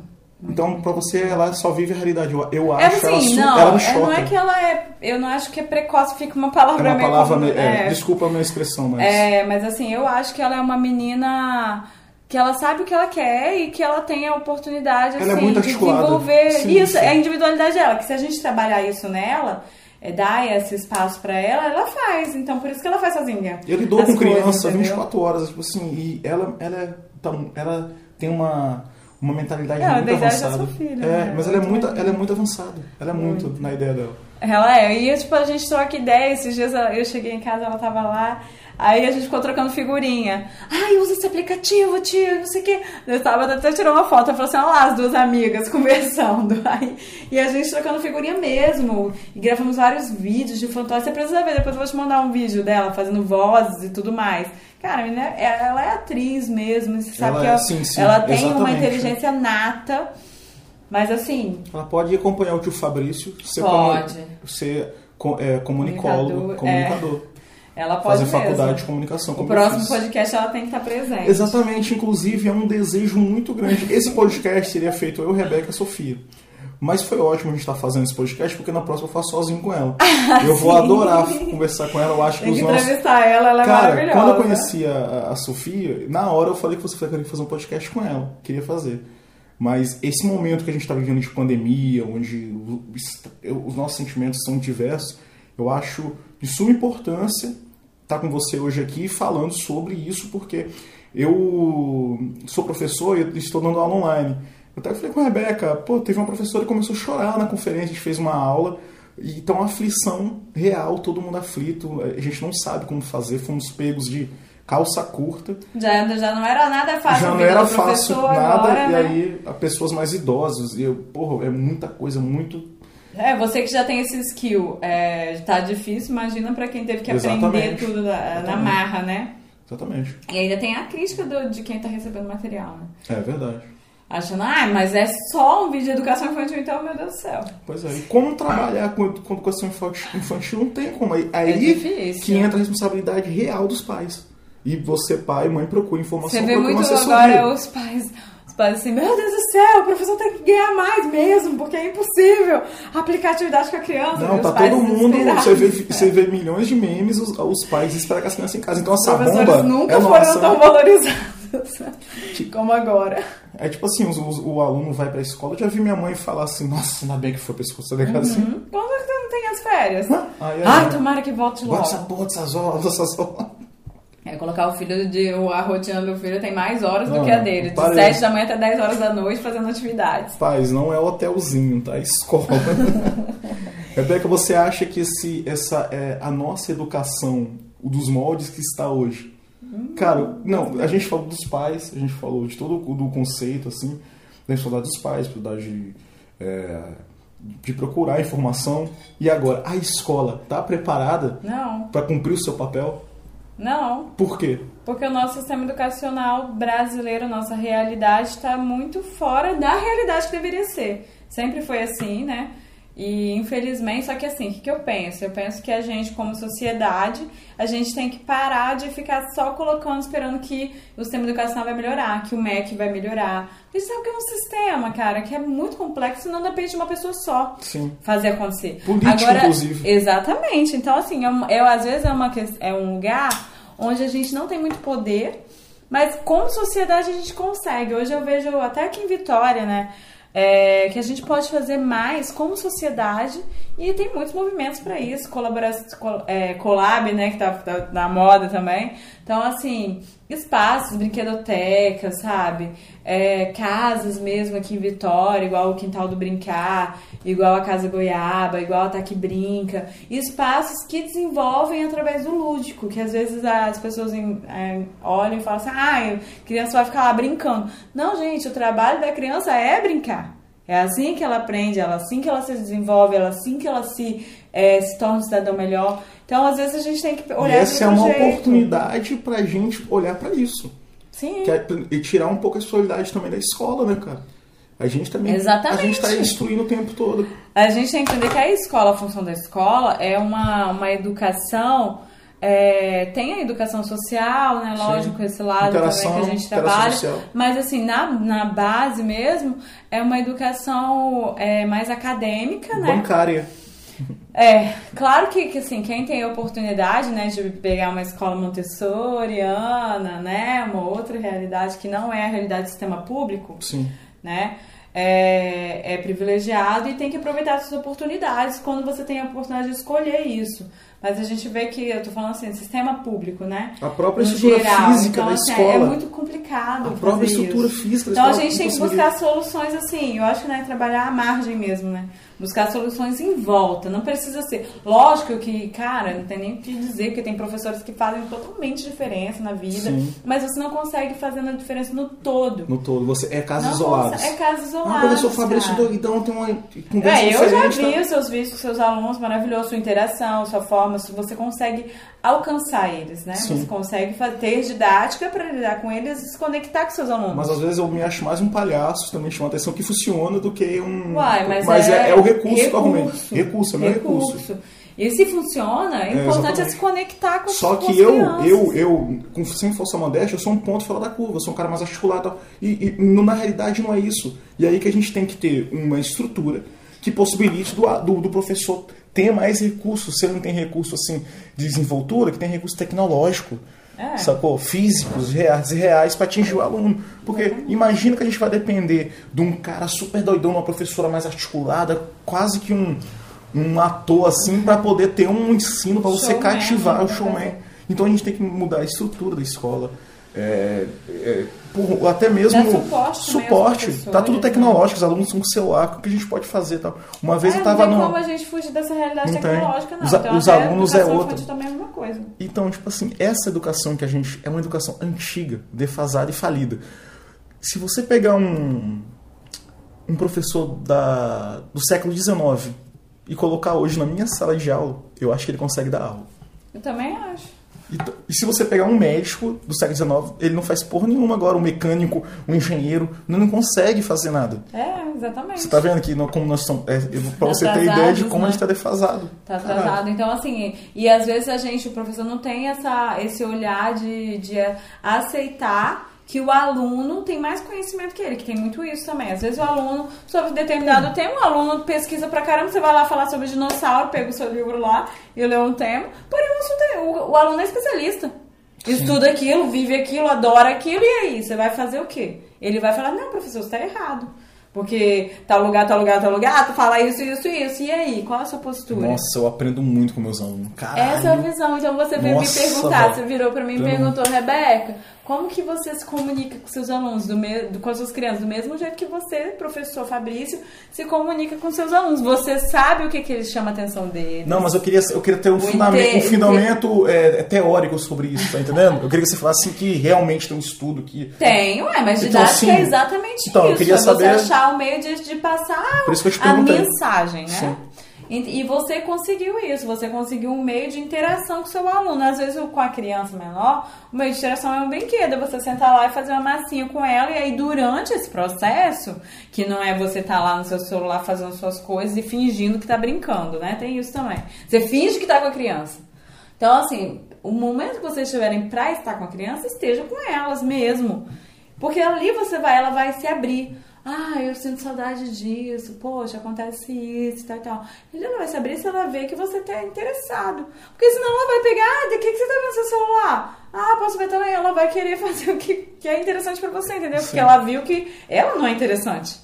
Então, pra você, ela só vive a realidade. Eu, É acho ela, assim, su- não, ela me é, choca. não é que ela é. Eu não acho que é precoce, fica uma palavra É uma meio palavra. como- me- é, é. Desculpa a minha expressão, mas. É, mas assim, eu acho que ela é uma menina que ela sabe o que ela quer e que ela tem a oportunidade Ela é assim, muito de desenvolver Sim, isso, sim. é a individualidade dela, que se a gente trabalhar isso nela, é, dar esse espaço pra ela, ela faz. Então por isso que ela faz sozinha. Eu lidou com coisas, criança entendeu? 24 horas, tipo assim, e ela, ela, é tão- ela tem uma, uma mentalidade Ela, muito da avançada. filha, é, né? mas ela é, Muito muito, ela é muito avançada. Ela é muito, na ideia dela. Ela é, e tipo, a gente troca ideia, esses dias eu cheguei em casa, ela tava lá, aí a gente ficou trocando figurinha. Ai, usa esse aplicativo, tio, não sei o quê. Eu tava até tirou uma foto, falou assim, olha lá as duas amigas conversando. Aí, e a gente trocando figurinha mesmo. E gravamos vários vídeos de fantoche. Você precisa ver, depois eu vou te mandar um vídeo dela fazendo vozes e tudo mais. Cara, menina, ela é atriz mesmo, você sabe Ela que é, ela, sim, sim, ela tem uma inteligência nata. Mas assim, Ela pode acompanhar o tio Fabrício, ser, Pode. ser co- é, comunicólogo, Comunicador, comunicador. ela pode fazer faculdade mesmo. de comunicação. O próximo podcast ela tem que estar presente. Exatamente, inclusive é um desejo muito grande. Esse podcast seria feito eu, Rebeca e Sofia. Mas foi ótimo a gente estar fazendo esse podcast, porque na próxima eu faço sozinho com ela. eu vou adorar conversar com ela. Eu acho que Tem os que nossos. entrevistar ela, ela é Cara, maravilhosa. quando eu conheci a, a Sofia, na hora eu falei que você queria fazer um podcast com ela. Queria fazer. Mas esse momento que a gente está vivendo de pandemia, onde os nossos sentimentos são diversos, eu acho de suma importância estar com você hoje aqui falando sobre isso, porque eu sou professor e estou dando aula online. Eu até falei com a Rebeca, pô, teve uma professora que começou a chorar na conferência, a gente fez uma aula, então uma aflição real, todo mundo aflito, a gente não sabe como fazer, fomos pegos de calça curta, Já, já não era nada fácil. já não era fácil nada, agora, e né? aí a pessoas mais idosas, e eu, porra, é muita coisa, muito É, você que já tem esse skill, é, tá difícil, imagina pra quem teve que aprender Exatamente. tudo na, na marra, né? Exatamente. E ainda tem a crítica do- de quem tá recebendo material, né? É verdade. Achando, ah, mas é só um vídeo de educação infantil, então, meu Deus do céu. Pois é. E como trabalhar com, com educação infantil, não tem como. Aí, aí É difícil. que entra a responsabilidade real dos pais. E você, pai e mãe, procura informação, Você vê muito agora os pais, os pais assim, meu Deus do céu, o professor tem que ganhar mais mesmo, porque é impossível aplicar atividade com a criança. Não, tá todo mundo. Você vê, você vê milhões de memes, os, os pais esperam que as crianças em casa. Então essa bomba nunca é foram nossa. tão valorizados como agora. É tipo assim, os- os- o aluno vai pra escola. Eu já vi minha mãe falar assim, nossa, ainda bem que foi pra escola. Você ligado assim? Quando é que não tem as férias? Aí, aí, Ai, tomara que volte Bota essa logo. porra dessas aulas, essas aulas. É colocar o filho de. A rotina do filho tem mais horas do Não, que a dele. De parei. 7 da manhã até 10 horas da noite fazendo atividades. Pais, não é hotelzinho, tá? É escola. Rebeca, você acha que esse, essa é a nossa educação, o dos moldes que está hoje? Cara, não, a gente falou dos pais, a gente falou de todo o do conceito, assim, da dificuldade dos pais, dificuldade de, é, de procurar informação. E agora, a escola está preparada para cumprir o seu papel? Não. Por quê? Porque o nosso sistema educacional brasileiro, nossa realidade, está muito fora da realidade que deveria ser. Sempre foi assim, né? E infelizmente, só que assim, o que, eu penso? Eu penso que a gente, como sociedade, a gente tem que parar de ficar só colocando, esperando que o sistema educacional vai melhorar, que o MEC vai melhorar. A gente sabe que é um sistema, cara, que é muito complexo e não depende de uma pessoa só Sim. fazer acontecer. Política, inclusive. Exatamente. Então, assim, é, um- é- às vezes é, uma, é um lugar onde a gente não tem muito poder, mas como sociedade a gente consegue. Hoje eu vejo até aqui em Vitória, né? É, que a gente pode fazer mais como sociedade e tem muitos movimentos para isso, colaboração, col- é, collab, né, que tá, tá na moda também. Então, assim, espaços, brinquedotecas, sabe? É, casas mesmo aqui em Vitória, igual o Quintal do Brincar, igual a Casa Goiaba, igual a Taque Brinca. Espaços que desenvolvem através do lúdico, que às vezes as pessoas em- é, olham e falam assim, ah, a criança vai ficar lá brincando. Não, gente, o trabalho da criança é brincar. É assim que ela aprende, é assim que ela se desenvolve, é assim que ela se, é, se torna um cidadão melhor. Então, às vezes, a gente tem que olhar E essa é uma jeito. oportunidade pra gente olhar pra isso. Sim. É- e tirar um pouco a responsabilidade também da escola, né, cara? A gente também. Exatamente. A gente tá instruindo o tempo todo. A gente tem que entender que a escola, a função da escola é uma, uma educação. É, tem a educação social, né? Lógico, esse lado também que a gente trabalha. social. Mas assim, na, na base mesmo, é uma educação é, mais acadêmica, né? Bancária. É, claro que, que assim, quem tem a oportunidade, né, de pegar uma escola montessoriana, né, uma outra realidade que não é a realidade do sistema público, Sim. né, é, é privilegiado e tem que aproveitar essas oportunidades quando você tem a oportunidade de escolher isso. Mas a gente vê que, eu tô falando assim, sistema público, né? A própria no estrutura geral. física então, da assim, escola. É muito complicado. A própria estrutura isso. física da Então a escola gente tem que buscar soluções assim. Eu acho que né, trabalhar a margem mesmo, né? Buscar soluções em volta. Não precisa ser. Lógico que, cara, não tem nem o que dizer, porque tem professores que fazem totalmente diferença na vida. Sim. Mas você não consegue fazer a diferença no todo. No todo. Você, é casos Não isolados. É casos Ah, isolados. o professor Fabrício. Doidão tem uma conversa É, eu já vi tá? os seus vídeos com seus alunos, maravilhoso, sua interação, sua forma, se você consegue alcançar eles, né? Sim. Você consegue ter didática para lidar com eles e se conectar com seus alunos. Mas às vezes eu me acho mais um palhaço, também chama atenção que funciona do que um. Uai, mas, é, é, é o recurso, que eu arrumei. Recurso, é meu recurso. recurso. E se funciona, é É, importante é se conectar com, Só que eu, eu, eu, com, sem força modéstia, eu sou um ponto fora da curva, eu sou um cara mais articulado. e. E, na realidade não é isso. E aí que a gente tem que ter uma estrutura que possibilite do, do, do professor ter mais recursos. Se ele não tem recurso assim de desenvoltura, que tem recurso tecnológico. É. Sacou? Físicos, reais, reais para atingir o aluno. Porque imagina que a gente vai depender de um cara super doidão, uma professora mais articulada, quase que um, um ator assim, para poder ter um ensino, para você Showman, cativar né? o showman. Então a gente tem que mudar a estrutura da escola. É, é, por- até mesmo suporte também aos suporte. professores, Tá tudo né? tecnológico, os alunos com celular, o que a gente pode fazer? Tal. Uma vez É, eu não tava tem no. como a gente fugir dessa realidade Não tecnológica, não. Os Então, os alunos é outra. é. Então, tipo assim, essa educação que a gente. É uma educação antiga, defasada e falida. Se você pegar um. um professor da, do século XIX e colocar hoje na minha sala de aula, eu acho que ele consegue dar aula. Eu também acho. E, e se você pegar um médico do século XIX, ele não faz porra nenhuma agora. Um mecânico, um engenheiro, não, não consegue fazer nada. É, exatamente. Você tá vendo aqui como nós estamos. É, pra você ter ideia de como a né? gente tá defasado. Tá Caralho. atrasado. Então, assim, e às vezes a gente, o professor não tem essa, esse olhar de, de aceitar que o aluno tem mais conhecimento que ele, que tem muito isso também. Às vezes o aluno, sobre determinado tema, o aluno pesquisa pra caramba, você vai lá falar sobre dinossauro, pega o seu livro lá e lê um tema, porém o, assunto é- o, o aluno é especialista. Estuda aquilo, vive aquilo, adora aquilo, e aí? Você vai fazer o quê? Ele vai falar, não, professor, você tá errado. Porque tal lugar, tal lugar, tal lugar, tu fala isso, isso, isso. E aí? Qual é a sua postura? Nossa, eu aprendo muito com meus alunos. Caralho. Essa é a visão. Então você veio Nossa, me perguntar, velho. você virou pra mim e perguntou, Rebeca, como que você se comunica com seus alunos, do me... com as suas crianças? Do mesmo jeito que você, professor Fabrício, se comunica com seus alunos. Você sabe o que, que eles chamam a atenção deles. Não, mas eu queria, eu queria ter um, fundamento, um inte- fundamento é, teórico sobre isso, tá entendendo? Eu queria que você falasse que realmente tem um estudo que. Tem, ué, mas Então, didática é exatamente então, eu isso. queria é saber- você achar o meio de, de passar eu a mensagem, né? Sim. E, você conseguiu isso, você conseguiu um meio de interação com seu aluno. Às vezes, com a criança menor, o meio de interação é um brinquedo, você sentar lá e fazer uma massinha com ela, e aí durante esse processo, que não é você estar lá no seu celular fazendo suas coisas e fingindo que tá brincando, né? Tem isso também. Você finge que tá com a criança. Então, assim, o momento que vocês estiverem pra estar com a criança, esteja com elas mesmo. Porque ali você vai, ela vai se abrir. Ah, eu sinto saudade disso. Poxa, acontece isso tal tal. Ele não vai se abrir se ela ver que você tá interessado. Porque senão ela vai pegar, ah, de que, que você tá vendo no seu celular? Ah, posso ver também. Ela vai querer fazer o que, que é interessante pra você, entendeu? Porque Sim. ela viu que ela não é interessante.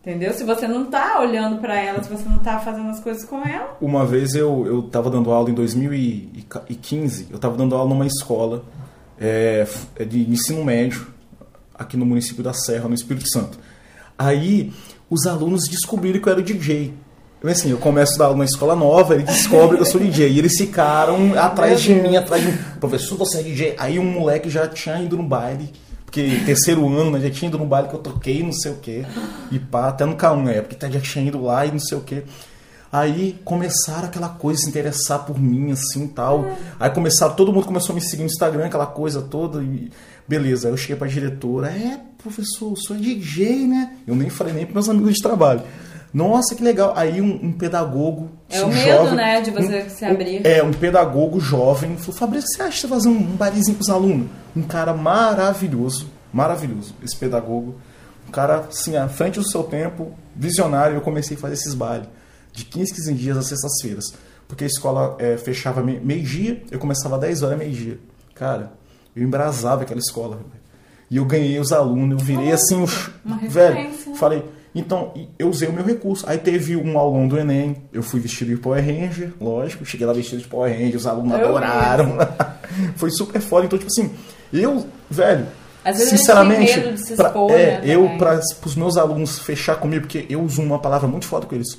Entendeu? Se você não tá olhando pra ela, se você não tá fazendo as coisas com ela. Uma vez eu, eu tava dando aula em 2015, eu tava dando aula numa escola é, de ensino médio, aqui no município da Serra, no Espírito Santo. Aí os alunos descobriram que eu era o DJ. Eu, assim, eu começo a dar aula numa escola nova, eles descobrem que eu sou DJ. E eles ficaram atrás de mim, atrás de mim. Professor, você é DJ? Aí um moleque já tinha ido no baile. Porque terceiro ano, né, já tinha ido no baile que eu toquei, não sei o quê. E pá, até no K1 na época, já tinha ido lá e não sei o quê. Aí começaram aquela coisa, se interessar por mim, assim tal. Aí começaram, todo mundo começou a me seguir no Instagram, aquela coisa toda. E beleza, aí eu cheguei pra diretora, é, professor, eu sou DJ, né? Eu nem falei nem pros meus amigos de trabalho. Nossa, que legal. Aí um, um pedagogo. É o medo, jovem, né, de você um, se abrir. É, um pedagogo jovem falou: Fabrício, você acha que você fazer um, um barizinho pros alunos? Um cara maravilhoso, maravilhoso, esse pedagogo. Um cara, assim, à frente do seu tempo, visionário. Eu comecei a fazer esses bailes de 15, 15 dias às sextas-feiras. Porque a escola é, fechava meio-dia, eu começava às 10 horas, meio-dia. Cara, eu embrasava aquela escola. E eu ganhei os alunos, eu virei assim, o, velho, falei, então, eu usei o meu recurso. Aí teve um aulão do Enem, eu fui vestido de Power Ranger, lógico, cheguei lá vestido de Power Ranger, os alunos eu adoraram. Foi super foda. Então, tipo assim, eu, velho, às vezes sinceramente, expor, pra, é, né, eu, para os meus alunos fechar comigo, porque eu uso uma palavra muito foda com eles.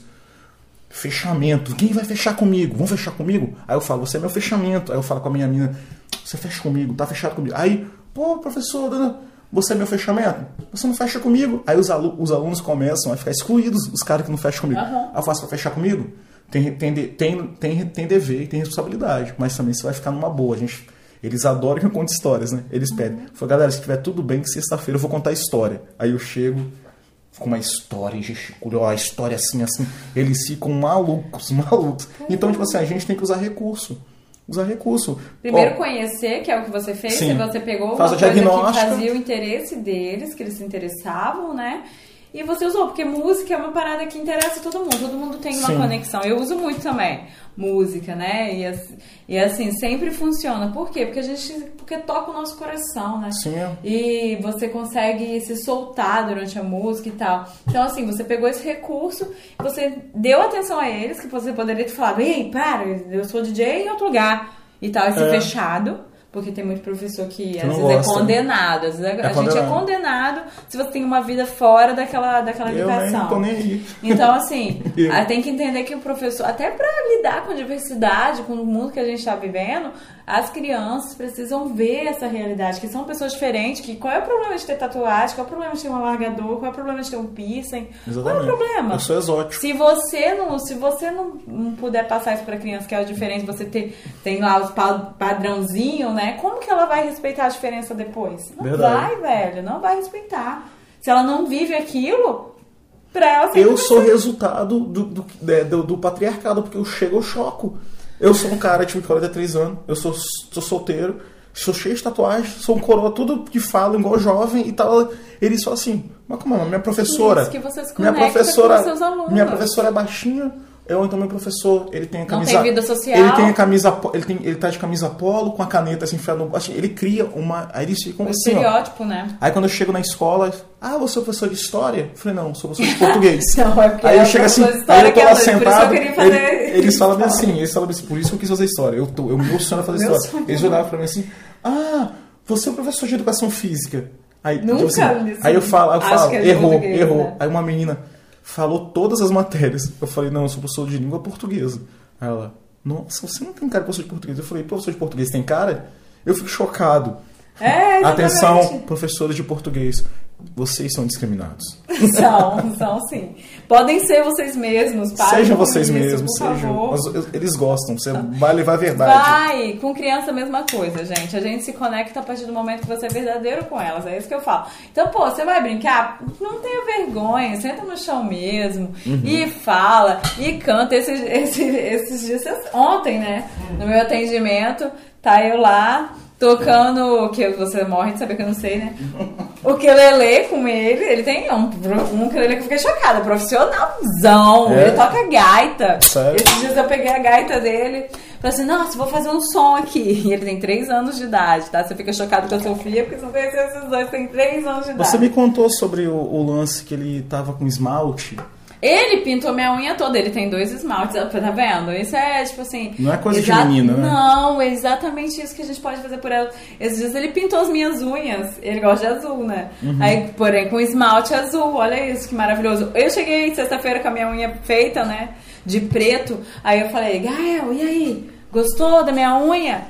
Fechamento. Quem vai fechar comigo? Vão fechar comigo? Aí eu falo, você é meu fechamento. Aí eu falo com a minha mina, você fecha comigo, tá fechado comigo. Aí, pô, professor, dona você é meu fechamento? Você não fecha comigo. Aí os, alu os alunos começam a ficar excluídos, os caras que não fecham comigo. Uhum. Ah, faço pra fechar comigo? Tem, tem, tem, tem, tem dever e tem responsabilidade, mas também você vai ficar numa boa. A gente, eles adoram que eu conte histórias, né? Eles uhum. pedem. Falei, galera, se tiver tudo bem, que sexta-feira eu vou contar a história. Aí eu chego, com uma história, gesticulo, ó, a história assim, assim. Eles ficam malucos, malucos. Então, tipo assim, a gente tem que usar recurso usar recurso. Primeiro conhecer, que é o que você fez, sim. você pegou Faz uma coisa que fazia o interesse deles, que eles se interessavam, né? E você usou, porque música é uma parada que interessa todo mundo, todo mundo tem uma sim. conexão. Eu uso muito também música, né? E, e assim, sempre funciona. Por quê? Porque a gente. Porque toca o nosso coração, né? Sim. E você consegue se soltar durante a música e tal. Então, assim, você pegou esse recurso, você deu atenção a eles, que você poderia ter falado, ei, para, eu sou DJ em outro lugar e tal, esse é. fechado. Porque tem muito professor que, que às vezes é gosta, é condenado. Às vezes é a gente condenado. é condenado se você tem uma vida fora daquela, daquela eu educação. Nem tô nem aí. Então, assim, tem que entender que o professor, até para lidar com a diversidade, com o mundo que a gente está vivendo, as crianças precisam ver essa realidade, que são pessoas diferentes, que qual é o problema de ter tatuagem, qual é o problema de ter um alargador, qual é o problema de ter um piercing, Exatamente. qual é o problema? Eu sou exótico. Se você não, se você não, não puder passar isso para criança, que é a diferença, você ter, tem lá os padrãozinho, né? Como que ela vai respeitar a diferença depois? Não Verdade. vai, velho, não vai respeitar. Se ela não vive aquilo, pra ela Eu sou resultado do, do, do, do patriarcado, porque eu chego, eu choco. Eu sou um cara, tipo, de 43 anos, eu sou, sou solteiro, sou cheio de tatuagem, sou um coroa, tudo que falo igual jovem e tal. Eles só assim, mas como é? Minha professora. Isso, que você se minha professora, com seus alunos. Minha professora é baixinha, eu então meu professor, ele tem a camisa. Não tem vida social. Ele tem a camisa. Ele, tem, ele tá de camisa polo com a caneta assim enfiada no. Assim, ele cria uma. Aí eles ficam um assim. estereótipo, ó. né? Aí quando eu chego na escola, ah, você é professor de história? Eu falei, não, sou professor de português. não, é aí eu chego assim, aí eu tô lá é sentado. Ele, eles falam assim, eles falam assim, por isso que eu quis fazer história. Eu, tô, eu meu sonho é fazer meu história. Eles olhavam pra mim assim, ah, você é professor de educação física. Aí, Nunca, tipo assim, aí eu falo, eu falo é errou, errou. Né? Aí uma menina falou todas as matérias. Eu falei, não, eu sou professor de língua portuguesa. Aí ela, nossa, você não tem cara de professor de português. Eu falei, professor de português tem cara? Eu fico chocado. É, Atenção, professores de português vocês são discriminados. São, são sim. Podem ser vocês mesmos, Sejam vocês isso, mesmos, sejam. Eles gostam, você vai levar a verdade. Vai, com criança a mesma coisa, gente. A gente se conecta a partir do momento que você é verdadeiro com elas, é isso que eu falo. Então, pô, você vai brincar? Não tenha vergonha, senta no chão mesmo uhum. e fala e canta. Esses, esses, esses dias, ontem, né, no meu atendimento, tá eu lá tocando, que você morre de saber que eu não sei, né? O Kelele com ele, ele tem um, um Kelele que eu fiquei chocada, profissionalzão, é? ele toca gaita. Sério? Esses dias eu peguei a gaita dele, falei assim, nossa, vou fazer um som aqui. E ele tem 3 anos de idade, tá? Você fica chocado com a Sofia, porque são esses dois, tem 3 anos de idade. Você me contou sobre o, o lance que ele tava com esmalte. Ele pintou minha unha toda, ele tem dois esmaltes, tá vendo? Isso é tipo assim. Não é coisa de menina, né? Não, é exatamente isso que a gente pode fazer por ela. Esses dias ele pintou as minhas unhas, ele gosta de azul, né? Uhum. Aí, porém, com esmalte azul, olha isso que maravilhoso. Eu cheguei sexta-feira com a minha unha feita, né? De preto. Aí eu falei, Gael, e aí? Gostou da minha unha?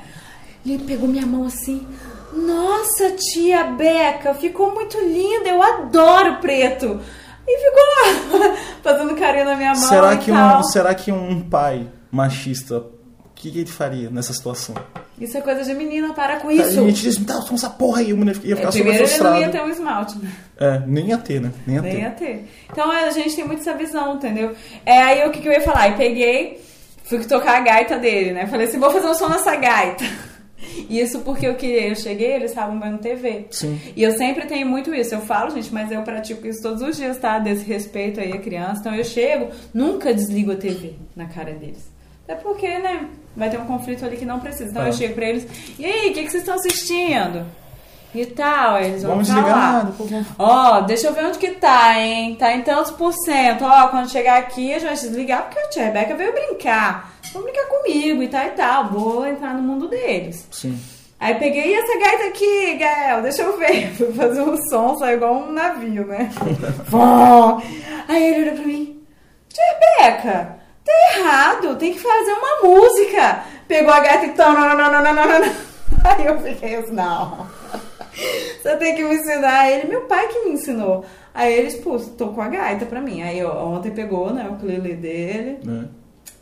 Ele pegou minha mão assim. Nossa, tia Beca, ficou muito linda, eu adoro preto. E ficou lá, fazendo carinho na minha mão Será que, tal. um, será que um pai machista, o que, que ele faria nessa situação? Isso é coisa de menina, para com A isso. gente diz, tá, toma essa porra aí, o menino ia ficar É, super primeiro ele não frustrado. ia ter um esmalte, né? É, nem ia ter, né? Nem ia Nem ter. ia ter. Então a gente tem muito essa visão, entendeu? É aí o que, que eu ia falar? Aí peguei, fui tocar a gaita dele, né? Falei assim, vou fazer um som nessa gaita. Isso porque eu queria, eu cheguei, eles estavam vendo TV. Sim. E eu sempre tenho muito isso. Eu falo, gente, mas eu pratico isso todos os dias, tá? Desse respeito aí à criança. Então eu chego, nunca desligo a TV na cara deles. Até porque, né? Vai ter um conflito ali que não precisa. Então É. eu chego pra eles, e aí, o que, que vocês estão assistindo? E tal, eles vão Vamos falar. Ó, deixa eu ver onde que tá, hein? Tá em tantos por cento. Ó, quando chegar aqui, a gente vai desligar porque a tia Rebeca veio brincar. Vão brincar comigo e tal e tal. Vou entrar no mundo deles. Sim. Aí peguei "E essa gaita aqui, Gael, deixa eu ver. Fui fazer um som, saiu igual um navio, né? Aí ele olhou pra mim. Tia Rebeca, tá errado, tem que fazer uma música. Pegou a gaita e... Aí eu fiquei assim, não. Você tem que me ensinar. Ele, meu pai que me ensinou. Aí ele, pô, tocou a gaita pra mim. Aí ó, ontem pegou, né, o ukulele dele. Né?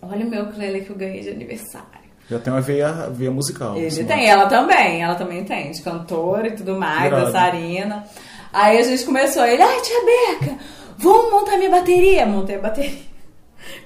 Olha o meu ukulele que eu ganhei de aniversário. Já tem uma veia, veia musical. Ele assim, tem, ela também, ela também tem, de cantora e tudo mais, Irado. dançarina. Aí a gente começou, ele, ai tia Beca, vamos montar minha bateria. Montei a bateria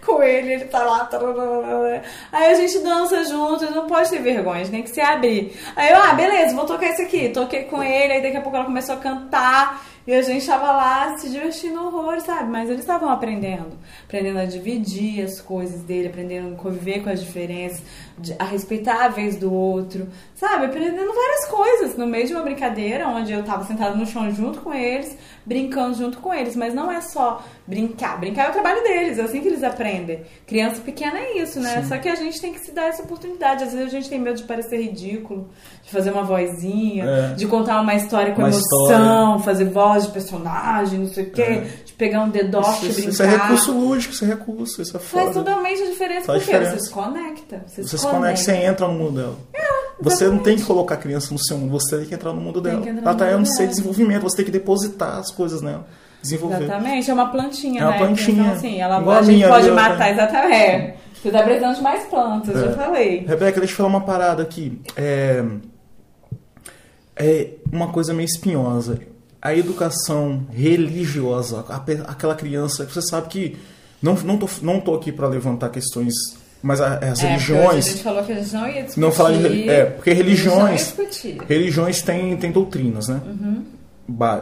com ele, ele tá lá. tararara. Aí a gente dança junto, não pode ter vergonha, tem que se abrir. Aí eu, ah, beleza, vou tocar isso aqui. Toquei com ele, aí daqui a pouco ela começou a cantar. E a gente tava lá se divertindo horror, sabe? Mas eles estavam aprendendo. Aprendendo a dividir as coisas dele, aprendendo a conviver com as diferenças, de- a respeitar a vez do outro, sabe? Aprendendo várias coisas no meio de uma brincadeira, onde eu tava sentada no chão junto com eles, brincando junto com eles. Mas não é só brincar. Brincar é o trabalho deles, é assim que eles aprendem. Criança pequena é isso, né? Só que a gente tem que se dar essa oportunidade. Às vezes a gente tem medo de parecer ridículo, de fazer uma vozinha, É. de contar uma história com Uma emoção, fazer voz de personagem, não sei o quê, É. pegar um dedoche e Isso, brincar. isso é recurso lúdico, isso é recurso, isso é foda. Faz totalmente a diferença, Faz porque diferença. você se conecta. Você, Você se conecta, você entra no mundo dela. você não tem que colocar a criança no seu mundo, você tem que entrar no mundo dela. Ela tá no seu dela. desenvolvimento, você tem que depositar as coisas nela. Desenvolver. Exatamente, é uma plantinha, É uma né? plantinha. Então, assim, ela, Igual a minha pode matar, exatamente. É. Você tá precisando de mais plantas, É. já falei. Rebeca, deixa eu falar uma parada aqui. É, é uma coisa meio espinhosa. A educação religiosa, aquela criança, você sabe que não, não, tô, não tô aqui para levantar questões, mas as É, hoje a religiões. gente falou que a gente não ia discutir. Não falar de é, porque religiões-. Religiões têm, têm doutrinas, né? Uhum.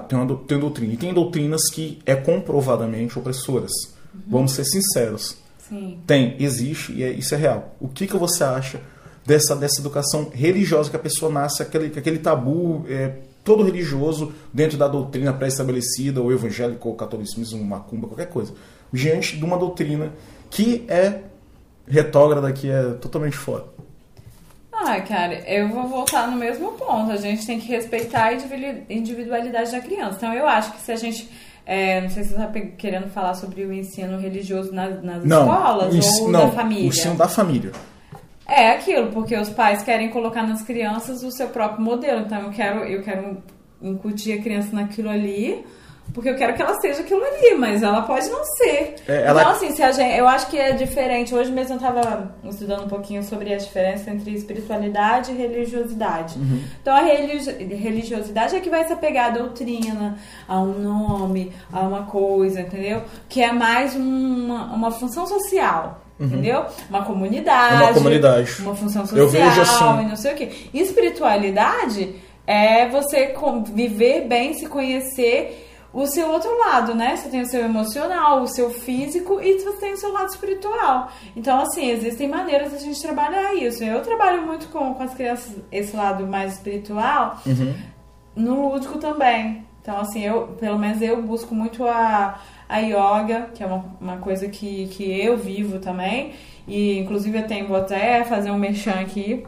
Tem, uma, tem doutrina. E tem doutrinas que é comprovadamente opressoras. Uhum. Vamos ser sinceros. Sim. Tem, existe e é- isso é real. O que, que você acha dessa, dessa educação religiosa que a pessoa nasce, aquele, aquele tabu é, todo religioso dentro da doutrina pré-estabelecida, ou evangélico, ou catolicismo, macumba, qualquer coisa, diante de uma doutrina que é retrógrada, que é totalmente fora. Ah, cara, eu vou voltar no mesmo ponto. A gente tem que respeitar a individu- individualidade da criança. Então, eu acho que se a gente. é, não sei se você está querendo falar sobre o ensino religioso nas, nas escolas o ens- ou não, da família. o ensino da família. É aquilo, porque os pais querem colocar nas crianças o seu próprio modelo. Então eu quero, eu quero incutir a criança naquilo ali, porque eu quero que ela seja aquilo ali, mas ela pode não ser. É, ela- Então, assim, se a gente, eu acho que é diferente. Hoje mesmo eu estava estudando um pouquinho sobre a diferença entre espiritualidade e religiosidade. Uhum. Então a religi- religiosidade é que vai se apegar à doutrina, a um nome, a uma coisa, entendeu? Que é mais uma, uma função social. Entendeu? Uma comunidade. Uhum. É uma comunidade. Uma função social Eu vejo assim. e não sei o quê. Espiritualidade é você viver bem, se conhecer o seu outro lado, né? Você tem o seu emocional, o seu físico e você tem o seu lado espiritual. Então, assim, existem maneiras da gente trabalhar isso. Eu trabalho muito com, com as crianças esse lado mais espiritual, no lúdico também. Então, assim, eu, pelo menos eu busco muito a, a yoga, que é uma, uma coisa que, que eu vivo também. E, inclusive, eu tenho, vou até fazer um merchan aqui.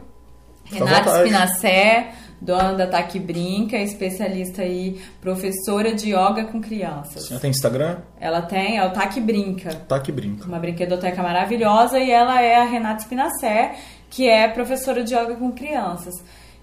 Renata. Spinacé, dona da Taqui Brinca, especialista aí, professora de yoga com crianças. Ela tem Instagram? Ela tem, é o Taqui Brinca Tá que brinca. uma brinquedoteca maravilhosa e ela é a Renata Spinacé, que é professora de yoga com crianças.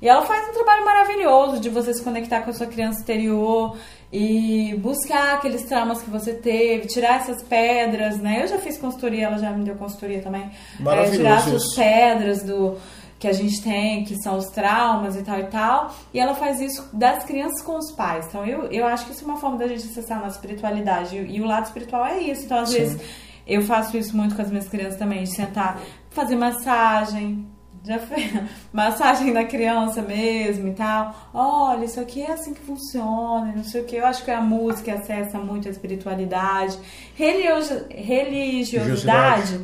E ela faz um trabalho maravilhoso de você se conectar com a sua criança interior e buscar aqueles traumas que você teve, tirar essas pedras, né? Eu já fiz consultoria, ela já me deu consultoria também. É, tirar essas pedras do que a gente tem, que são os traumas e tal e tal. E ela faz isso das crianças com os pais. Então eu, eu acho que isso é uma forma da gente acessar a nossa espiritualidade. E, e o lado espiritual é isso. Então, às Sim. vezes, eu faço isso muito com as minhas crianças também, de sentar, fazer massagem. Já fez massagem da criança mesmo e tal. Olha, isso aqui é assim que funciona, não sei o que. Eu acho que a música acessa muito a espiritualidade. Religio- religiosidade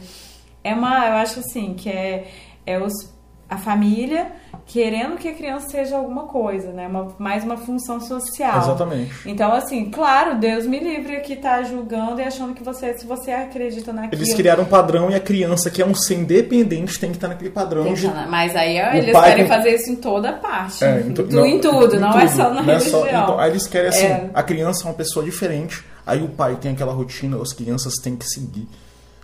é uma, eu acho assim, que é, é os, a família querendo que a criança seja alguma coisa, né? Uma, mais uma função social. Exatamente. Então, assim, claro, Deus me livre que tá julgando e achando que você, se você acredita naquilo. Eles criaram um padrão e a criança, que é um ser independente, tem que estar naquele padrão Tem de. tá na- Mas aí ó, eles pai querem fazer isso em toda parte. É, em, tu- tu- em tudo, não é só na não é só- religião. então, aí eles querem assim, É. a criança é uma pessoa diferente, aí o pai tem aquela rotina, as crianças têm que seguir.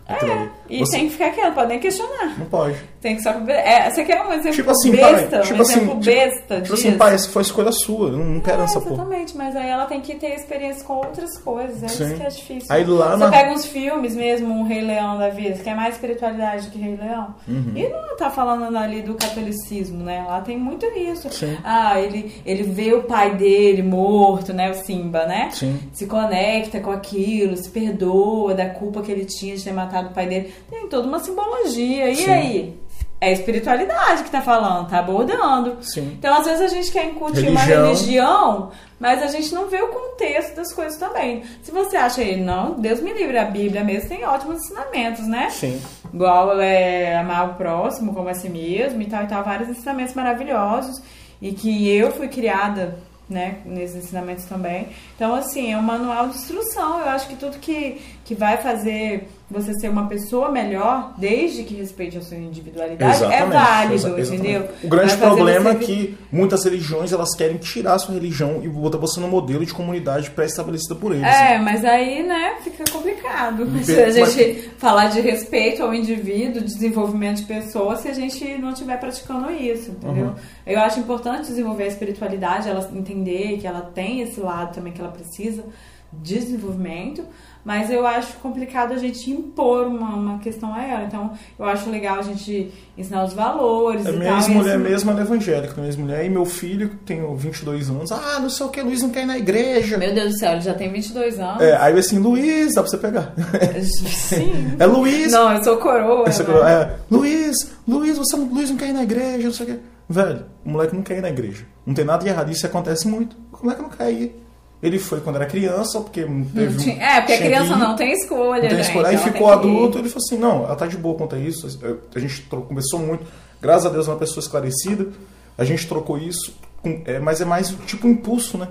Aquilo ali. É, e Você- tem que ficar quieto, pode nem questionar. Não pode. Tem que só. É, você quer um exemplo Tipo assim, besta? pai, tipo um assim, exemplo tipo- besta Tipo disso? assim, pai, essa foi escolha sua, eu não quero É, essa porra. exatamente, mas aí ela tem que ter experiência com outras coisas, é Sim. isso que é difícil. Aí lá Você na- pega uns filmes mesmo, um Rei Leão da vida, que é mais espiritualidade do que Rei Leão, Uhum. e não tá falando ali do catolicismo, né? Lá tem muito isso. Sim. Ah, ele, ele vê o pai dele morto, né? O Simba, né? Sim. Se conecta com aquilo, se perdoa da culpa que ele tinha de ter matado o pai dele. Tem toda uma simbologia. E Sim. aí? É a espiritualidade que tá falando, tá abordando. Sim. Então, às vezes, a gente quer incutir uma Religião. religião, mas a gente não vê o contexto das coisas também. Se você acha aí, não, Deus me livre, a Bíblia mesmo tem ótimos ensinamentos, né? Sim. Igual é, amar o próximo como a si mesmo e tal e tal, vários ensinamentos maravilhosos e que eu fui criada, né, nesses ensinamentos também. Então, assim, é um manual de instrução. Eu acho que tudo que, que vai fazer você ser uma pessoa melhor, desde que respeite a sua individualidade, é válido, exa- exatamente. entendeu? O grande problema é você vi- que muitas religiões elas querem tirar a sua religião e botar você no modelo de comunidade pré-estabelecida por eles. É, mas aí, né, fica complicado. Be- Se a mas- gente falar de respeito ao indivíduo, desenvolvimento de pessoas, se a gente não estiver praticando isso, entendeu? Uhum. Eu acho importante desenvolver a espiritualidade, ela entender que ela tem esse lado também que ela precisa de desenvolvimento, mas eu acho complicado a gente impor uma, uma questão a ela. Então, eu acho legal a gente ensinar os valores A e minha tal. ex-mulher assim- mesmo ela é evangélica, minha ex-mulher, e meu filho, que tem 22 anos, ah, não sei o que, Luiz não quer ir na igreja. Meu Deus do céu, ele já tem 22 anos. É, aí eu assim, Luiz, dá pra você pegar. Sim. É Luiz. Não, eu sou coroa. Essa né? coisa- é, Luiz, Luiz, você não, Luiz não quer ir na igreja, não sei o que. Velho, o moleque não quer ir na igreja. Não tem nada de errado, isso acontece muito. O moleque não quer ir. Ele foi quando era criança, porque teve um- Tinha- É, porque a criança não tem escolha, Não tem gente, escolha. Aí ficou adulto, ele falou assim, não, ela tá de boa quanto a isso. A gente conversou muito. Graças a Deus é uma pessoa esclarecida. A gente trocou isso, com- é, mas é mais tipo impulso, né?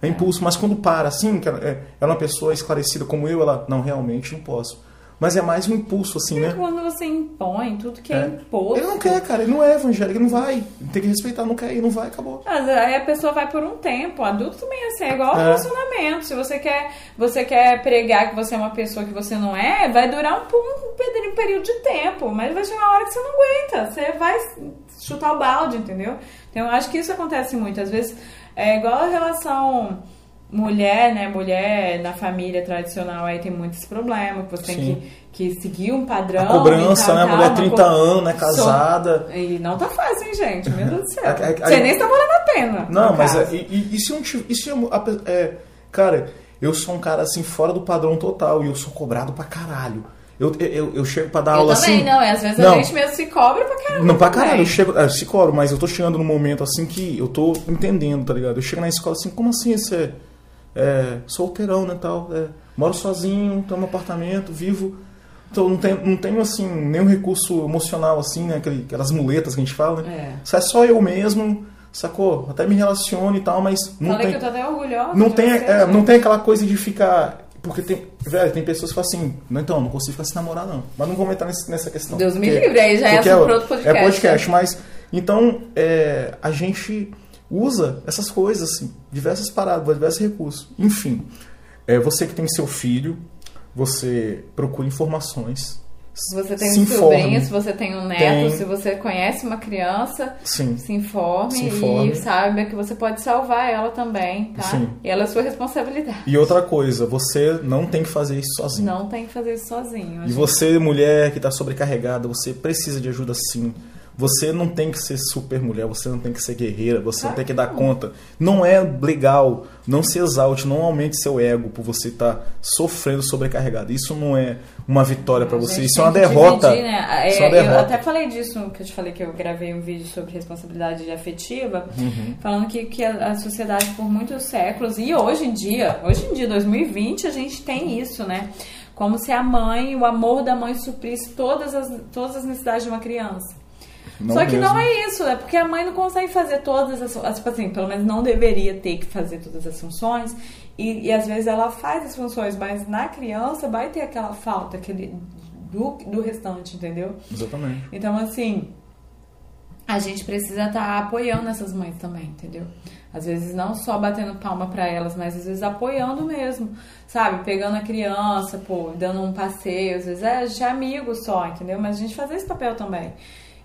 É impulso, mas quando para assim, que é, ela é uma pessoa esclarecida como eu, ela, não, realmente não posso. Mas é mais um impulso, assim, né? Quando você impõe tudo que é, É. imposto. Ele não quer, cara, ele não é evangélico, ele não vai. Tem que respeitar, não quer ir, não vai, acabou. Mas aí a pessoa vai por um tempo. Adulto também é assim, é igual É. relacionamento. Se você quer, você quer pregar que você é uma pessoa que você não é, vai durar um, um período de tempo. Mas vai chegar uma hora que você não aguenta. Você vai chutar o balde, entendeu? Então eu acho que isso acontece muito. Às vezes é igual a relação mulher, né? Mulher na família tradicional aí tem muitos problemas. que Você tem Sim. que, que seguir um padrão. A cobrança, tal, né? tal, Mulher uma 30 co- anos, né? Casada. E não tá fácil, hein, gente? Meu Deus do céu. É- é- Você aí- nem está valendo a pena. Não, mas é, e, e- se eu eu- a pe- é, cara, eu sou um cara assim fora do padrão total e eu sou cobrado pra caralho. Eu, eu, eu chego pra dar Eu aula também, assim. não. é, Às vezes Não. a gente mesmo se cobra pra caramba. Não, pra caralho, eu chego, é, se cobro, mas eu tô chegando num momento assim que eu tô entendendo, tá ligado? Eu chego na escola assim, como assim você é, é solteirão, né, tal, é, moro sozinho, tenho um apartamento, vivo, então não tenho, não tenho assim, nenhum recurso emocional assim, né, aquele- aquelas muletas que a gente fala, né? É. Isso é só eu mesmo, sacou? Até me relaciono e tal, mas não Falei tem... que eu tô até orgulhosa. Não tem, você, é, gente. não tem aquela coisa de ficar. Porque tem. Velho, tem pessoas que falam assim, não, então, não consigo ficar sem namorar, não. Mas não vou entrar nesse- nessa questão. Deus me livre, aí já é assunto pra outro podcast, É podcast, mas. Então, é, a gente usa essas coisas, assim, diversas paradas, diversos recursos. Enfim, é, você que tem seu filho, você procura informações. Se você tem se um sobrinho, se você tem um neto, Tem. se você conhece uma criança, Sim. se informe, Se informe. e saiba que você pode salvar ela também, tá? Sim. E ela é sua responsabilidade. E outra coisa, você não tem que fazer isso sozinho. Não tem que fazer isso sozinho. E gente- você, mulher que está sobrecarregada, você precisa de ajuda sim. Você não tem que ser super mulher, você não tem que ser guerreira, você não tem que dar conta. Não é legal, não se exalte, não aumente seu ego por você estar sofrendo sobrecarregado. Isso não é uma vitória para você, isso é uma derrota. dividir, né? Isso é uma É, eu derrota. até falei disso, que eu te falei que eu gravei um vídeo sobre responsabilidade afetiva, Uhum. falando que, que a, a sociedade por muitos séculos, e hoje em dia, hoje em dia, 2020, a gente tem isso, né? Como se a mãe, o amor da mãe suprisse todas as, todas as necessidades de uma criança. Não Só que mesmo. não é isso, é porque a mãe não consegue fazer todas as, as- tipo assim, pelo menos não deveria ter que fazer todas as funções. E, e às vezes ela faz as funções, mas na criança vai ter aquela falta aquele, do, do restante, entendeu? Exatamente. Então, assim, a gente precisa estar apoiando essas mães também, entendeu? Às vezes não só batendo palma pra elas, mas às vezes apoiando mesmo, sabe? Pegando a criança, pô, dando um passeio, às vezes é, a gente é amigo só, entendeu? Mas a gente fazer esse papel também.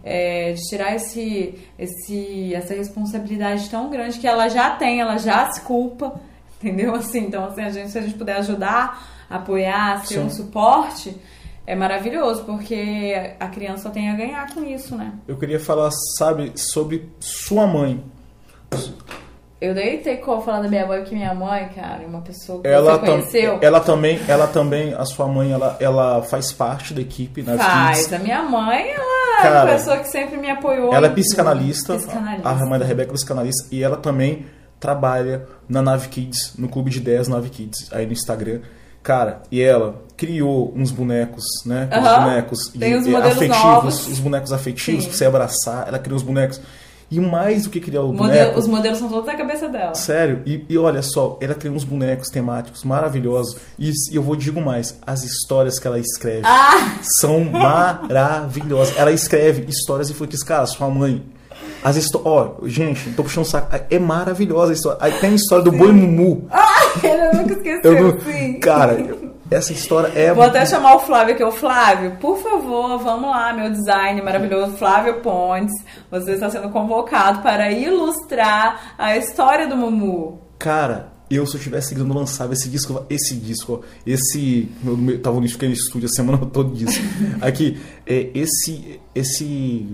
É, de tirar esse, esse, essa responsabilidade tão grande que ela já tem, ela já se culpa, entendeu? Assim, então, assim, a gente, se a gente puder ajudar, apoiar, ser Sim. um suporte, é maravilhoso, porque a criança só tem a ganhar com isso, né? Eu queria falar, sabe, sobre sua mãe. Eu deitei como falar da minha mãe, que minha mãe, cara, é uma pessoa que Ela, você conheceu. ela também, ela também, a sua mãe, ela, ela faz parte da equipe, né? Faz. Kids. A minha mãe, ela é Cara, uma pessoa que sempre me apoiou. Ela é psicanalista, Psicanalista. a mãe da Rebeca é psicanalista, e ela também trabalha na Nave Kids, no clube de 10 Nave Kids, aí no Instagram. Cara, e ela criou uns bonecos, né? Os Aham. bonecos Tem e- os e modelos afetivos, novos. os bonecos afetivos Sim. pra você abraçar. Ela criou os bonecos. E mais do que criar o Modelo- boneco. os modelos são todos da cabeça dela. Sério, e, e olha só, ela criou uns bonecos temáticos maravilhosos. E, e eu vou digo mais, as histórias que ela escreve Ah! são maravilhosas. Ela escreve histórias e foi que, cara, sua mãe. As histórias. Ó, gente, tô puxando o saco. É maravilhosa a história. Aí tem a história do Boi Mumu. Ele nunca esqueceu, Eu não- sim. Cara, essa história é. Vou até chamar o Flávio aqui. O Flávio, por favor, vamos lá, meu design maravilhoso, Flávio Pontes. Você está sendo convocado para ilustrar a história do Mumu. Cara, eu se eu tivesse querendo lançava esse disco, esse disco, esse. Eu tava no estúdio a semana toda disso. Aqui, é, esse. Esse.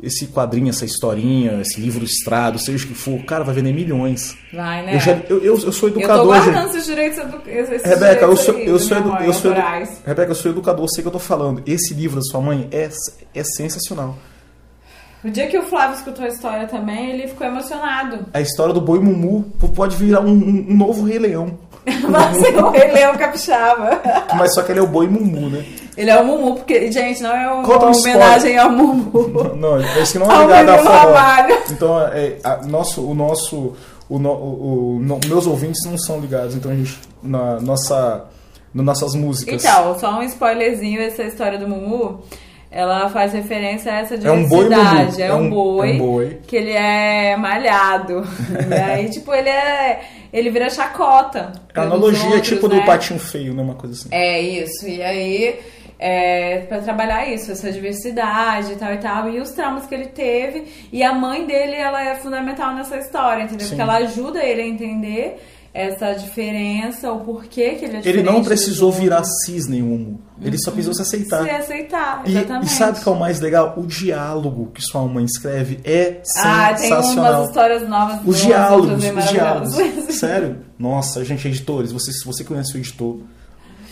Esse quadrinho, essa historinha, esse livro estrado, seja o que for, cara, vai vender milhões. Vai, né? Eu, já, eu, eu, eu sou Eu tô educador, guardando gente. esses direitos, edu- esses Rebeca, eu direitos sou, aí eu sou, edu, eu sou edu. Rebeca, eu sou educador, eu sei que eu tô falando. Esse livro da sua mãe é, é sensacional. O dia que o Flávio escutou a história também, ele ficou emocionado. A história do boi Mumu pode virar um, um- um novo Rei Leão. Vai ser o Rei Leão Capixaba. Mas só que ele é o boi Mumu, né? Ele é o Mumu, porque, gente, não é uma um homenagem ao Mumu. Não, esse que não é ligado a Murilo forró. Então, é, a- nosso, o nosso. O, no- o- o- no- meus ouvintes não são ligados, então a gente. Na nossa. Nas nossas músicas. Então, só um spoilerzinho, essa história do Mumu, ela faz referência a essa É um boi diversidade. É É um boi, é um boi. que ele é malhado. e aí, tipo, ele é. Ele vira chacota. É analogia outros, tipo né? do patinho feio, né? Uma coisa assim. É isso. E aí, é, para trabalhar isso, essa diversidade e tal e tal, e os traumas que ele teve. E a mãe dele, ela é fundamental nessa história, entendeu? Sim. Porque ela ajuda ele a entender essa diferença, o porquê que ele é Ele não precisou virar cisne, Mumu. Ele só precisou se aceitar. Se aceitar, E, exatamente. e sabe o que é o mais legal? O diálogo que sua mãe escreve é Ah, tem sensacional. umas histórias novas. Os diálogos, os diálogos. Sério? Nossa, gente, editores, você, se você conhece o editor,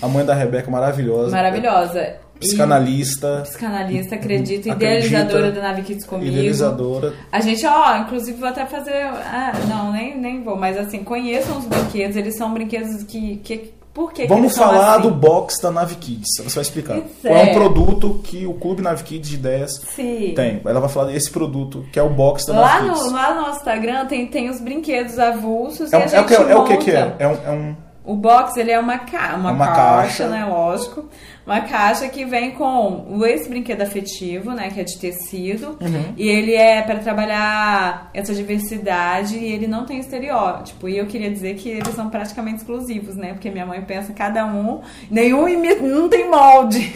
a mãe da Rebeca, maravilhosa. Maravilhosa. E Psicanalista, Psicanalista, acredito, Acredita. idealizadora da Nave Kids comigo. idealizadora. A gente, ó, inclusive vou até fazer. Ah, não, nem, nem vou, mas assim, conheçam os brinquedos, eles são brinquedos que. que por que que Vamos são falar assim? do box da Nave Kids. Você vai explicar. Isso Qual é um é. produto que o Clube Nave Kids de ideias Sim. tem. Ela vai falar desse produto, que é o box da Lá Nave no, Kids. lá no nosso Instagram tem, tem os brinquedos avulsos É, é que, é o que que é? É um, é um- O box, ele é uma, ca uma, Uma caixa, caixa. né? Lógico. Uma caixa que vem com esse brinquedo afetivo, né? Que é de tecido. Uhum. E ele é para trabalhar essa diversidade e ele não tem estereótipo. E eu queria dizer que eles são praticamente exclusivos, né? Porque minha mãe pensa cada um, nenhum imi- não tem molde.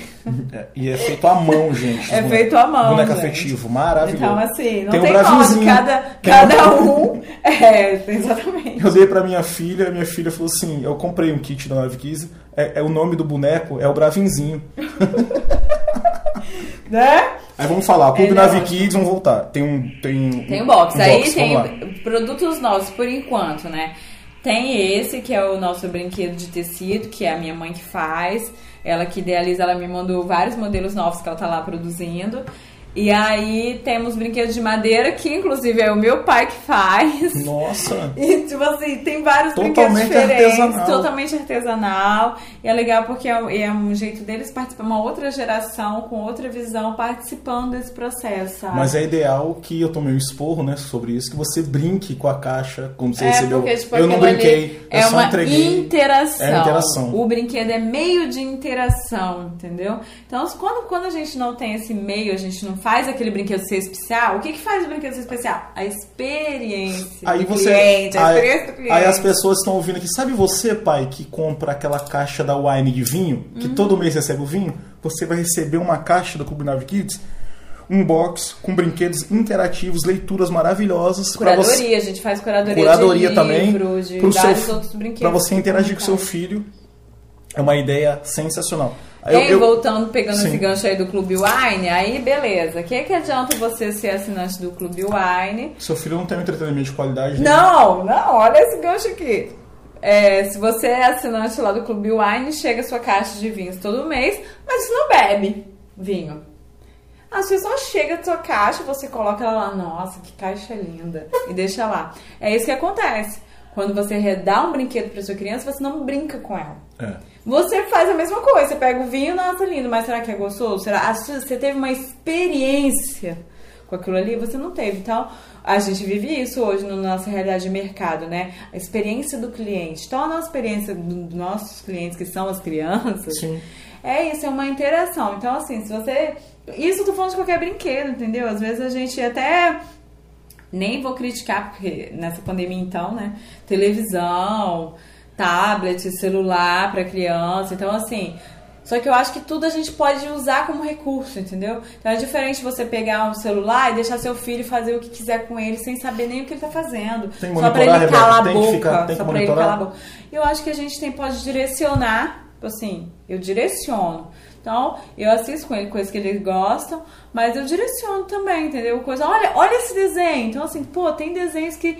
É, e é feito à mão, gente. É feito à mão, Boneco gente. afetivo, maravilhoso. Então, assim, não Tem tem, um molde. Cada, cada um- um. É, exatamente. Eu dei pra minha filha, minha filha falou assim: eu comprei um kit da 915, é, é o nome do boneco, é o Bravinzinho. Né? Aí vamos falar, Clube é Nave ótimo. Kids, vamos voltar. Tem um. Tem, Tem um box. um Aí box, tem produtos nossos por enquanto, né? Tem esse que é o nosso brinquedo de tecido, que é a minha mãe que faz. Ela que idealiza, ela me mandou vários modelos novos que ela tá lá produzindo. E aí temos brinquedos de madeira, que inclusive é o meu pai que faz. Nossa! E, tipo assim, tem vários Totalmente brinquedos diferentes, artesanal. totalmente artesanal. E é legal porque é, é um jeito deles participar, uma outra geração com outra visão participando desse processo, sabe? Mas é ideal que eu tomei um esporro, né, sobre isso, que você brinque com a caixa, como você É, recebeu. porque, tipo, eu não brinquei, é eu só uma entreguei. interação. É interação. O brinquedo é meio de interação, entendeu? Então, quando, quando a gente não tem esse meio, a gente não faz aquele brinquedo ser especial, o que, que faz o brinquedo ser especial? A experiência Aí do você. cliente, a aí, experiência do cliente. aí as pessoas estão ouvindo aqui. Sabe você, pai, que compra aquela caixa da Wine de vinho, que Uhum. todo mês recebe o vinho? Você vai receber uma caixa da Clube Nave Kids, um box com brinquedos interativos, leituras maravilhosas. Curadoria, você, a gente faz curadoria, curadoria de também. livro, de vários seu, outros brinquedos. Pra você interagir com seu filho. É uma ideia sensacional. Aí E eu- aí, eu- voltando, pegando Sim. esse gancho aí do Clube Wine, aí beleza. O que, que adianta você ser assinante do Clube Wine? Seu filho não tem um entretenimento de qualidade. né? Não, não, olha esse gancho aqui. É, se você é assinante lá do Clube Wine, chega a sua caixa de vinhos todo mês, mas você não bebe vinho. As pessoas chegam a sua caixa, você coloca ela lá, nossa, que caixa linda, e deixa lá. É isso que acontece. Quando você dá um brinquedo para sua criança, você não brinca com ela. É. Você faz a mesma coisa, você pega o vinho, nossa, lindo, mas será que é gostoso? Será? Se Você teve uma experiência com aquilo ali, você não teve. Então, a gente vive isso hoje na nossa realidade de mercado, né? A experiência do cliente. Então, a nossa experiência dos nossos clientes, que são as crianças, Sim. é isso, é uma interação. Então, assim, se você. Isso eu tô falando de qualquer brinquedo, entendeu? Às vezes a gente até. Nem vou criticar, porque nessa pandemia, então, né? Televisão, tablet, celular para criança. Então, assim. Só que eu acho que tudo a gente pode usar como recurso, entendeu? Então é diferente você pegar um celular e deixar seu filho fazer o que quiser com ele sem saber nem o que ele tá fazendo. Só pra ele calar a boca. ficar- só pra ele calar a boca. Eu acho que a gente tem, pode direcionar, assim, eu direciono. Então, eu assisto com ele coisas que eles gostam, mas eu direciono também, entendeu? Coisa, olha, olha esse desenho. Então, assim, pô, tem desenhos que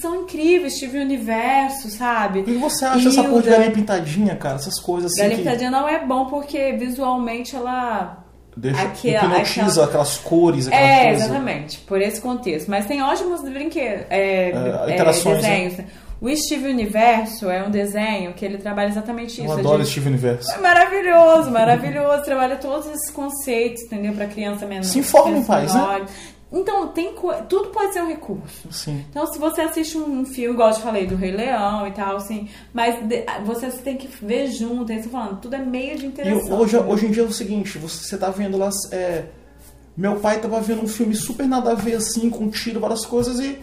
são incríveis, Steve Universo, sabe? O que você acha dessa porra de Hilda. galinha pintadinha, cara? Essas coisas assim Galinha que Pintadinha não é bom porque visualmente ela deixa, Aquela- hipnotiza aquelas cores, aquela É, coisa. exatamente, por esse contexto. Mas tem ótimos brinquedos, é, é, interações, né? O Steve Universo é um desenho que ele trabalha exatamente isso. Eu adoro de- Steve Universo. É maravilhoso, maravilhoso. Trabalha todos esses conceitos, entendeu? Pra criança menor. Se informa, pais, né? menor. Então, tem co- tudo pode ser um recurso. Sim. Então, se você assiste um filme, igual eu te falei, do Rei Leão e tal, assim, mas de- você tem que ver junto, aí você falando, tudo é meio de E interação. hoje, hoje em dia é o seguinte, você tá vendo lá. é, meu pai tava vendo um filme super nada a ver, assim, com tiro, várias coisas, e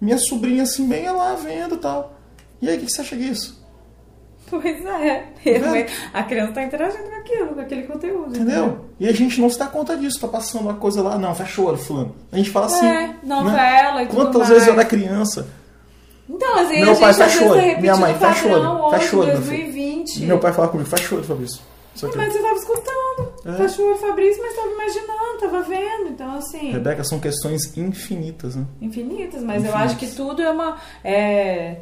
minha sobrinha, assim, bem lá vendo e tal. E aí, o que que você acha disso? Pois é. Vendo? A criança tá interagindo com aquilo, com aquele conteúdo. Entendeu? E a gente não se dá conta disso, tá passando uma coisa lá, não, fecha o olho, fulano. A gente fala assim. É, novela e tudo Quantas mais. vezes eu era criança? Então, assim, Meu a pai gente às fecha o tá olho. Minha mãe fecha o olho. Fecha o olho, meu filho. 2020. Meu pai falava comigo, fecha o olho, Fabrício. Só que- Mas você tava escutando. É. Fecha o olho, Fabrício, mas tava imaginando, tava vendo. Então, assim, Rebeca, são questões infinitas, né? infinitas. Mas eu Infinitas. acho que tudo é uma, é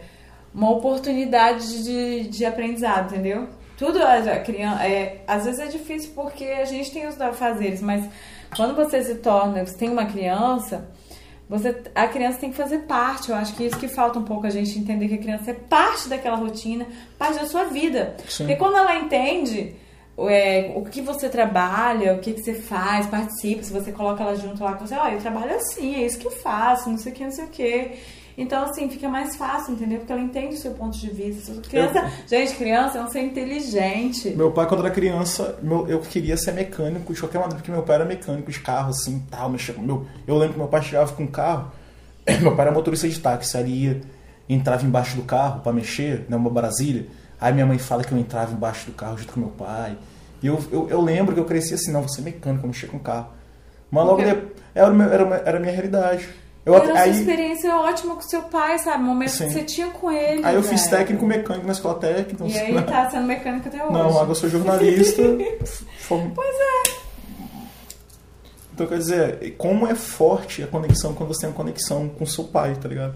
uma oportunidade de, de aprendizado, entendeu? Tudo a criança. É, às vezes é difícil porque a gente tem os fazeres, mas quando você se torna, você tem uma criança. Você, a criança tem que fazer parte. Eu acho que isso que falta um pouco a gente entender que a criança é parte daquela rotina, parte da sua vida. Sim. Porque quando ela entende, é, o que você trabalha, o que, que você faz, participa, se você coloca ela junto lá com você, ó, eu trabalho assim, é isso que eu faço, não sei o que, não sei o que. Então, assim, fica mais fácil, entendeu? Porque ela entende o seu ponto de vista. Criança, eu... Gente, criança é um ser inteligente. Meu pai, quando era criança, meu, eu queria ser mecânico de qualquer maneira, porque meu pai era mecânico de carro, assim, tal. Meu, eu lembro que meu pai chegava com um carro, meu pai era motorista de táxi, aí ia, entrava embaixo do carro para mexer, né, uma Brasília. Aí minha mãe fala que eu entrava embaixo do carro junto com meu pai. E eu, eu, eu lembro que eu cresci assim, não, você é mecânico, eu mexia com carro. Mas logo depois, era, era, era a minha realidade. Eu, Era aí, sua experiência ótima com seu pai, sabe? O momento sim. que você tinha com ele. Aí eu velho. fiz técnico mecânico na escola técnica. Então, e aí tá sendo mecânico até hoje. Não, agora eu sou jornalista. pois é. Então quer dizer, como é forte a conexão quando você tem uma conexão com seu pai, tá ligado?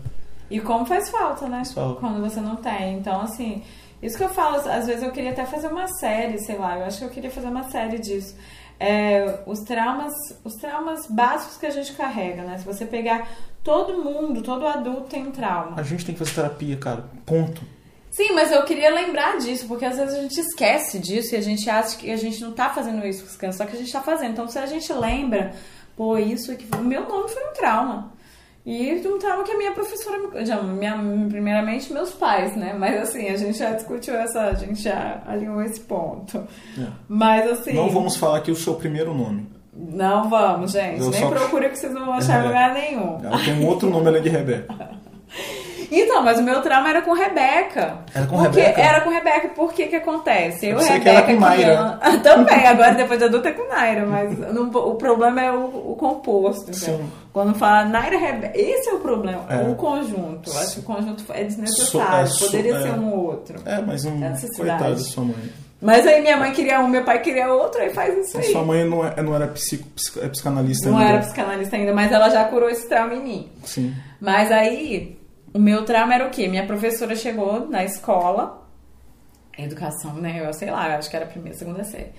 E como faz falta, né? Faz falta. Quando você não tem. Então, assim, isso que eu falo, às vezes eu queria até fazer uma série, sei lá, eu acho que eu queria fazer uma série disso é, os traumas, os traumas básicos que a gente carrega, né? Se você pegar todo mundo, todo adulto tem um trauma. A gente tem que fazer terapia, cara. Ponto. Sim, mas eu queria lembrar disso, porque às vezes a gente esquece disso e a gente acha que a gente não tá fazendo isso com crianças, só que a gente tá fazendo. Então, se a gente lembra, pô, isso aqui, o meu nome foi um trauma. E trauma que a minha professora, já, minha, primeiramente meus pais, né? Mas assim, a gente já discutiu essa, a gente já alinhou esse ponto. É. Mas assim. Não vamos falar aqui o seu primeiro nome. Não vamos, gente. Eu Nem só... procure que vocês não vão achar é. lugar nenhum. Ela tem um outro nome além de Rebeca. Então, mas o meu trauma era com Rebeca. Era com porque Rebeca? Era com Rebeca. Por que que acontece? Eu, Rebeca, que era com Naira. Criança... Também, agora depois de adulta é com Naira, mas não, o problema é o, o composto. Sim. Quando fala Naira Rebeca, esse é o problema. É. O conjunto. Acho que o conjunto é desnecessário. So, é, Poderia é. ser um ou outro. É, mas um. Coitado da sua mãe. Mas aí minha mãe queria um, meu pai queria outro, aí faz isso aí. Sua mãe não, é, não era psico, psico, é psicanalista não ainda? Não era psicanalista ainda, mas ela já curou esse trauma em mim. Sim. Mas aí, o meu trauma era o quê? Minha professora chegou na escola, educação, né? Eu sei lá, eu acho que era a primeira, segunda série.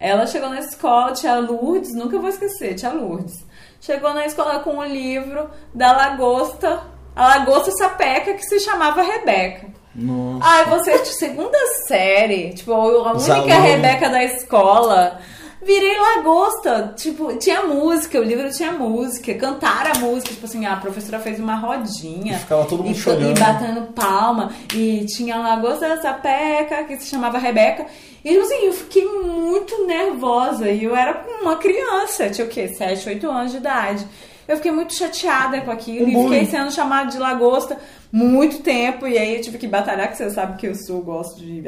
Ela chegou na escola, tia Lourdes, nunca vou esquecer, tia Lourdes. Chegou na escola com um livro da lagosta, a lagosta sapeca que se chamava Rebeca. Nossa. Ai, você de segunda série, tipo, a única Rebeca da escola. Virei lagosta. Tipo, tinha música, o livro tinha música, cantaram a música. Tipo assim, a professora fez uma rodinha. E ficava todo mundo e, chorando. E batendo palma. E tinha a lagosta sapeca, que se chamava Rebeca. E assim, eu fiquei muito nervosa. E eu era uma criança, tinha o quê? 7, 8 anos de idade. Eu fiquei muito chateada com aquilo e fiquei sendo chamada de lagosta muito tempo. E aí eu tive que batalhar, que você sabe que eu sou, gosto de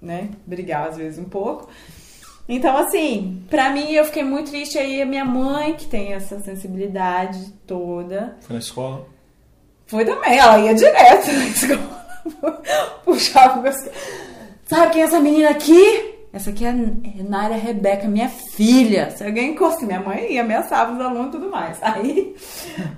né, brigar às vezes um pouco. Então, assim, pra mim eu fiquei muito triste. Aí a minha mãe, que tem essa sensibilidade toda. Foi na escola? Foi também, ela ia direto na escola. Puxava meus. Sabe quem é essa menina aqui? Essa aqui é a Nária Rebeca, minha filha. Se alguém encosta, minha mãe ia, ameaçava os alunos e tudo mais. Aí,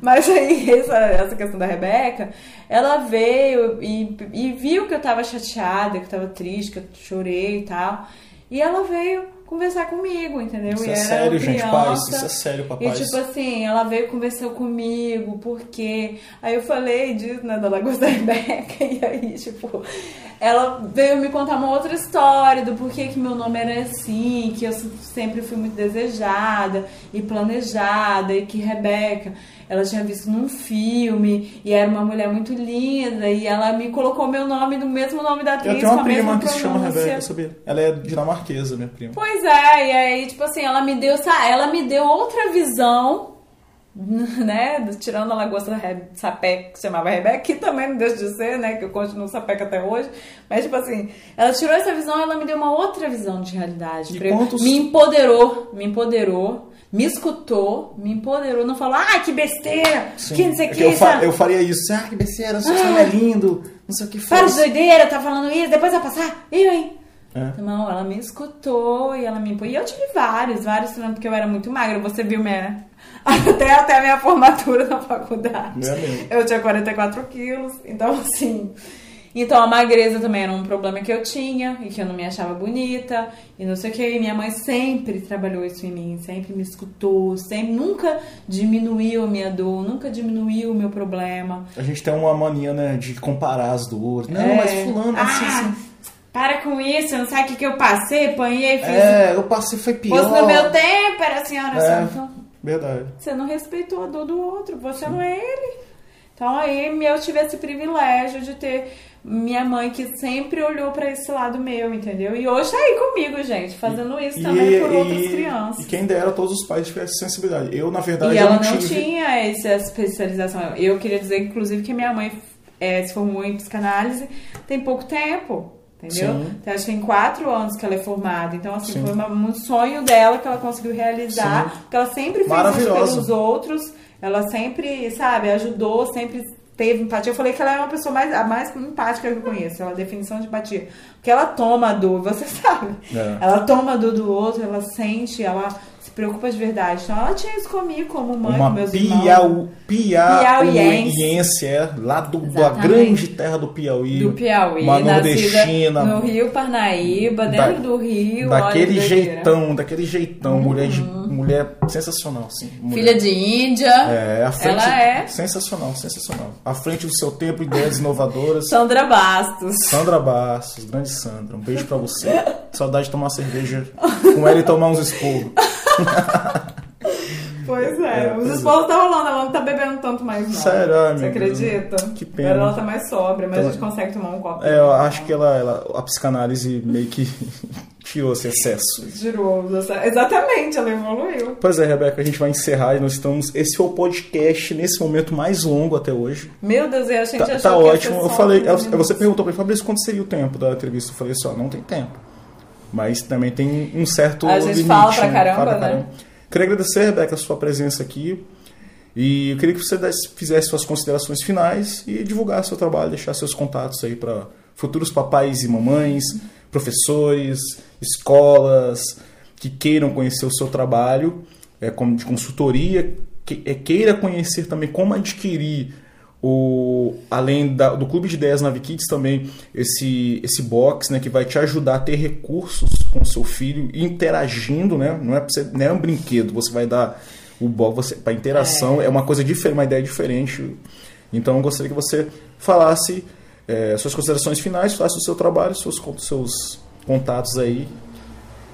mas aí, essa, essa questão da Rebeca, ela veio e, e viu que eu tava chateada, que eu tava triste, que eu chorei e tal. E ela veio conversar comigo, entendeu? Isso e é sério, criança, gente, pais. Isso é sério, papai. E tipo assim, ela veio conversar comigo, porque. Aí eu falei disso, né, da Lagoa da Rebeca, e aí, tipo, ela veio me contar uma outra história do porquê que meu nome era assim, que eu sempre fui muito desejada e planejada, e que Rebeca ela tinha visto num filme e era uma mulher muito linda e ela me colocou meu nome no mesmo nome da atriz. Eu tenho uma prima que se chama Rebeca, sabia? Ela é dinamarquesa, minha prima. Pois é, e aí, tipo assim, ela me deu, ela me deu outra visão né, tirando a lagosta da Sapeca, que se chamava Rebeca, que também não deixa de ser, né, que eu continuo Sapeca até hoje, mas tipo assim, ela tirou essa visão e ela me deu uma outra visão de realidade. Quantos... Me empoderou, me empoderou, me escutou, me empoderou, não falou, ah, que besteira, Sim. que não sei o é que. Eu, fa eu, faria isso, ah, que besteira, não ah, é lindo, não sei o que faz. Para de doideira, tá falando isso, depois vai passar, eu, hein. É. Não, ela me escutou e ela me E eu tive vários, vários, porque eu era muito magra. Você viu minha. Até, até a minha formatura na faculdade. É eu tinha 44 quilos. Então, assim. Então a magreza também era um problema que eu tinha e que eu não me achava bonita e não sei o que. E minha mãe sempre trabalhou isso em mim, sempre me escutou, sempre nunca diminuiu a minha dor, nunca diminuiu o meu problema. A gente tem uma mania, né, de comparar as dores. Não, é. mas fulano, assim, ah, assim para com isso, não sabe o que, que eu passei, apanhei, fiz. É, eu passei, foi pior. Fosse no meu tempo, era assim, olha É. só. Então, Verdade. você não respeitou a dor do outro, você não é ele. Então aí eu tive esse privilégio de ter minha mãe que sempre olhou pra esse lado meu, entendeu? E hoje tá aí comigo, gente, fazendo isso também por outras crianças. E quem dera todos os pais tivessem sensibilidade. Eu, na verdade, E eu ela não tive. tinha essa especialização. Eu queria dizer, inclusive, que minha mãe eh, se formou em psicanálise tem pouco tempo. Entendeu? Sim. Então, acho que tem quatro anos que ela é formada. Então, assim, Sim. foi uma- um sonho dela que ela conseguiu realizar. Sim. Porque ela sempre fez isso pelos outros. Ela sempre, sabe, ajudou, sempre teve empatia. Eu falei que ela é uma pessoa mais, a mais empática que eu conheço. Ela é a definição de empatia. Porque ela toma a dor, você sabe. É. Ela toma a dor do outro, ela sente, ela preocupa de verdade. Então, ela tinha isso comigo como mãe, Uma com meus irmãos. piau, Piauiense. é, lá do, da grande terra do Piauí. Do Piauí, Uma nordestina. no Rio Parnaíba, dentro Da- do Rio. Daquele jeitão, daquele jeitão, mulher, de, mulher sensacional, assim. mulher. Filha de Índia. É, à frente, Ela é sensacional, sensacional. À frente do seu tempo, ideias inovadoras. Sandra Bastos. Sandra Bastos, grande Sandra, um beijo pra você. Saudade de tomar cerveja com ela e tomar uns esporros. Pois é, É, os é. esposos tá rolando, ela não tá bebendo tanto mais, não. Sério, ai, Você acredita? Que pena. Agora ela tá mais sóbria, mas Então- a gente consegue tomar um copo. É, eu acho que ela, ela- a psicanálise meio que tirou esse excesso. Girou. Exatamente, ela evoluiu. Pois é, Rebeca, a gente vai encerrar e nós estamos. Esse foi o podcast nesse momento mais longo até hoje. Meu Deus, e a gente Tá, achou tá ótimo. Eu falei, minutos. você perguntou pra mim, Fabrício, quanto seria o tempo da entrevista? Eu falei só, não tem tempo. Mas também tem um certo A gente limite. fala pra né? caramba, Fala pra né? Queria agradecer, Rebeca, a sua presença aqui. E eu queria que você fizesse suas considerações finais e divulgasse seu trabalho, deixar seus contatos aí para futuros papais e mamães, professores, escolas que queiram conhecer o seu trabalho é, como de consultoria, que, é, queira conhecer também como adquirir o, além da- do Clube de Ideias Navikids também esse, esse box né, que vai te ajudar a ter recursos com o seu filho interagindo, né? Não é, pra você, não é um brinquedo, você vai dar o box para interação, é. uma coisa diferente, uma ideia diferente. Então eu gostaria que você falasse é, suas considerações finais, falasse o seu trabalho, seus, seus contatos aí.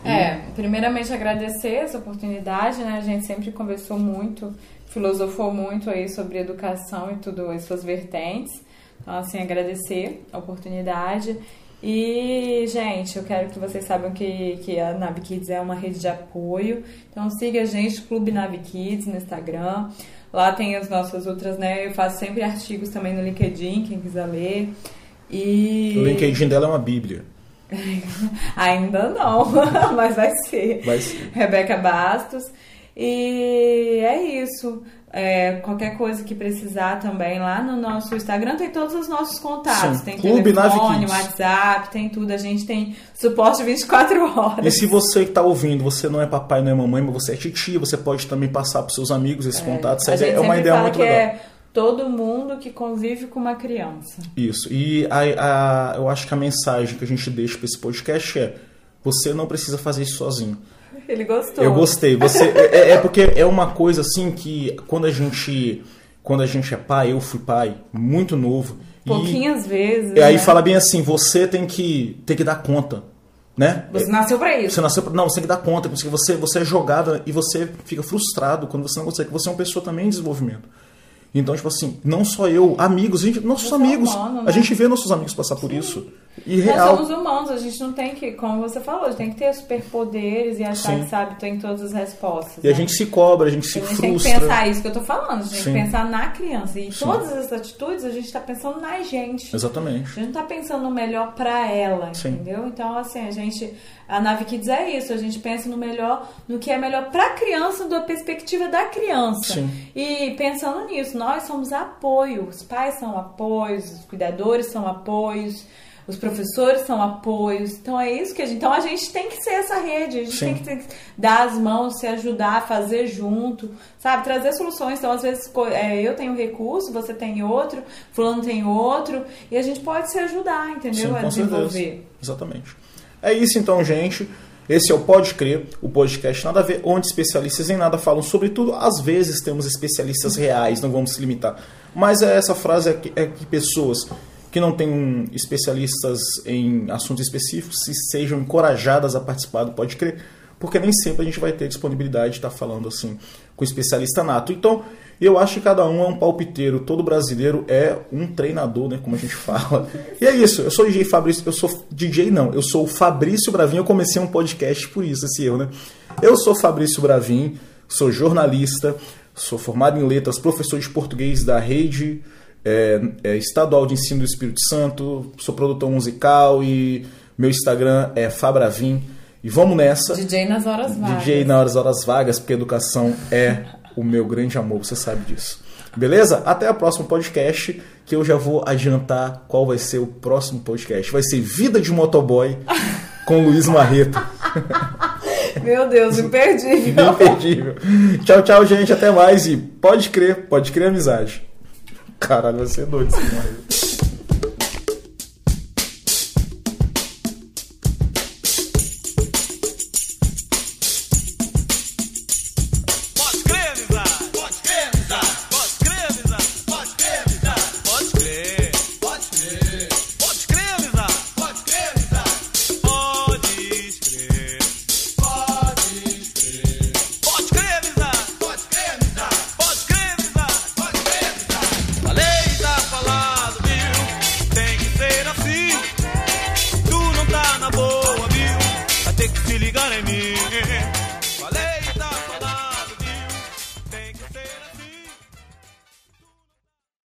É, primeiramente agradecer essa oportunidade, né? A gente sempre conversou muito, filosofou muito aí sobre educação e tudo, as suas vertentes. Então, assim, agradecer a oportunidade. E, gente, eu quero que vocês saibam que, que a Navi Kids é uma rede de apoio. Então, siga a gente, Clube Navi Kids, no Instagram. Lá tem as nossas outras, né? Eu faço sempre artigos também no LinkedIn, quem quiser ler. E... O LinkedIn dela é uma bíblia. Ainda não, mas vai ser. Vai ser. Rebeca Bastos. E é isso. É, qualquer coisa que precisar também lá no nosso Instagram tem todos os nossos contatos. Sim. Tem Clube telefone. WhatsApp, tem tudo. A gente tem suporte 24 horas. E se você que está ouvindo, você não é papai, não é mamãe, mas você é titia, você pode também passar para seus amigos esse contato. a Essa é uma ideia muito legal. é todo mundo que convive com uma criança. Isso. E a, a- eu acho que a mensagem que a gente deixa para esse podcast é: você não precisa fazer isso sozinho. Ele gostou. Eu gostei. Você é, é porque é uma coisa assim que quando a gente quando a gente é pai, eu fui pai muito novo. e- Pouquinhas vezes. E aí né? fala bem assim: você tem que tem que dar conta, né? Você nasceu pra isso. Você nasceu, pra- não, você tem que dar conta, porque você, você é jogada e você fica frustrado quando você não consegue. Você é uma pessoa também em desenvolvimento. Então, tipo assim, não só eu, amigos, a gente, nossos é amigos. humano, A né? gente vê nossos amigos passar por isso. E Nós real. somos humanos, a gente não tem que, como você falou, a gente tem que ter superpoderes e achar Sim. que sabe, tem todas as respostas. E a né? gente se cobra, a gente se a gente tem que frustra. pensar isso que eu tô falando, a gente Sim. tem que pensar na criança. E Sim. todas essas atitudes a gente tá pensando na gente. Exatamente. A gente não tá pensando no melhor pra ela, Sim. entendeu? Então, assim, a gente. A Nave Kids é isso, a gente pensa no melhor, no que é melhor pra criança, da perspectiva da criança. Sim. E pensando nisso, nós somos apoio. Os pais são apoios, os cuidadores são apoios, os professores são apoios. Então é isso que a gente. Então a gente tem que ser essa rede, a gente tem que ter- dar as mãos, se ajudar, fazer junto, sabe? Trazer soluções. Então, às vezes, é, eu tenho um recurso, você tem outro, fulano tem outro, e a gente pode se ajudar, entendeu? Sim, a desenvolver. certeza. Exatamente. É isso então, gente. Esse é o Pode Crer, o podcast Nada a Ver, onde especialistas em nada falam sobre tudo. Às vezes temos especialistas reais, não vamos se limitar. Mas é essa frase é que, é que pessoas que não tenham especialistas em assuntos específicos, se sejam encorajadas a participar do Pode Crer, porque nem sempre a gente vai ter disponibilidade de estar falando assim com especialista nato. Então, eu acho que cada um é um palpiteiro, todo brasileiro é um treinador, né, como a gente fala. E é isso, eu sou DJ Fabrício, eu sou DJ não, eu sou o Fabrício Bravin, eu comecei um podcast por isso, esse erro, né? Eu sou Fabrício Bravin, sou jornalista, sou formado em letras, professor de português da rede é, é, estadual de ensino do Espírito Santo, sou produtor musical e meu Instagram é Fabravin. E vamos nessa. DJ nas horas vagas. DJ nas horas vagas, porque educação é o meu grande amor, você sabe disso. Beleza? Até o próximo podcast, que eu já vou adiantar qual vai ser o próximo podcast. Vai ser Vida de Motoboy com Luiz Marreto. Meu Deus, imperdível. imperdível. Tchau, tchau, gente. Até mais. E pode crer, pode crer amizade. Caralho, vai ser doido esse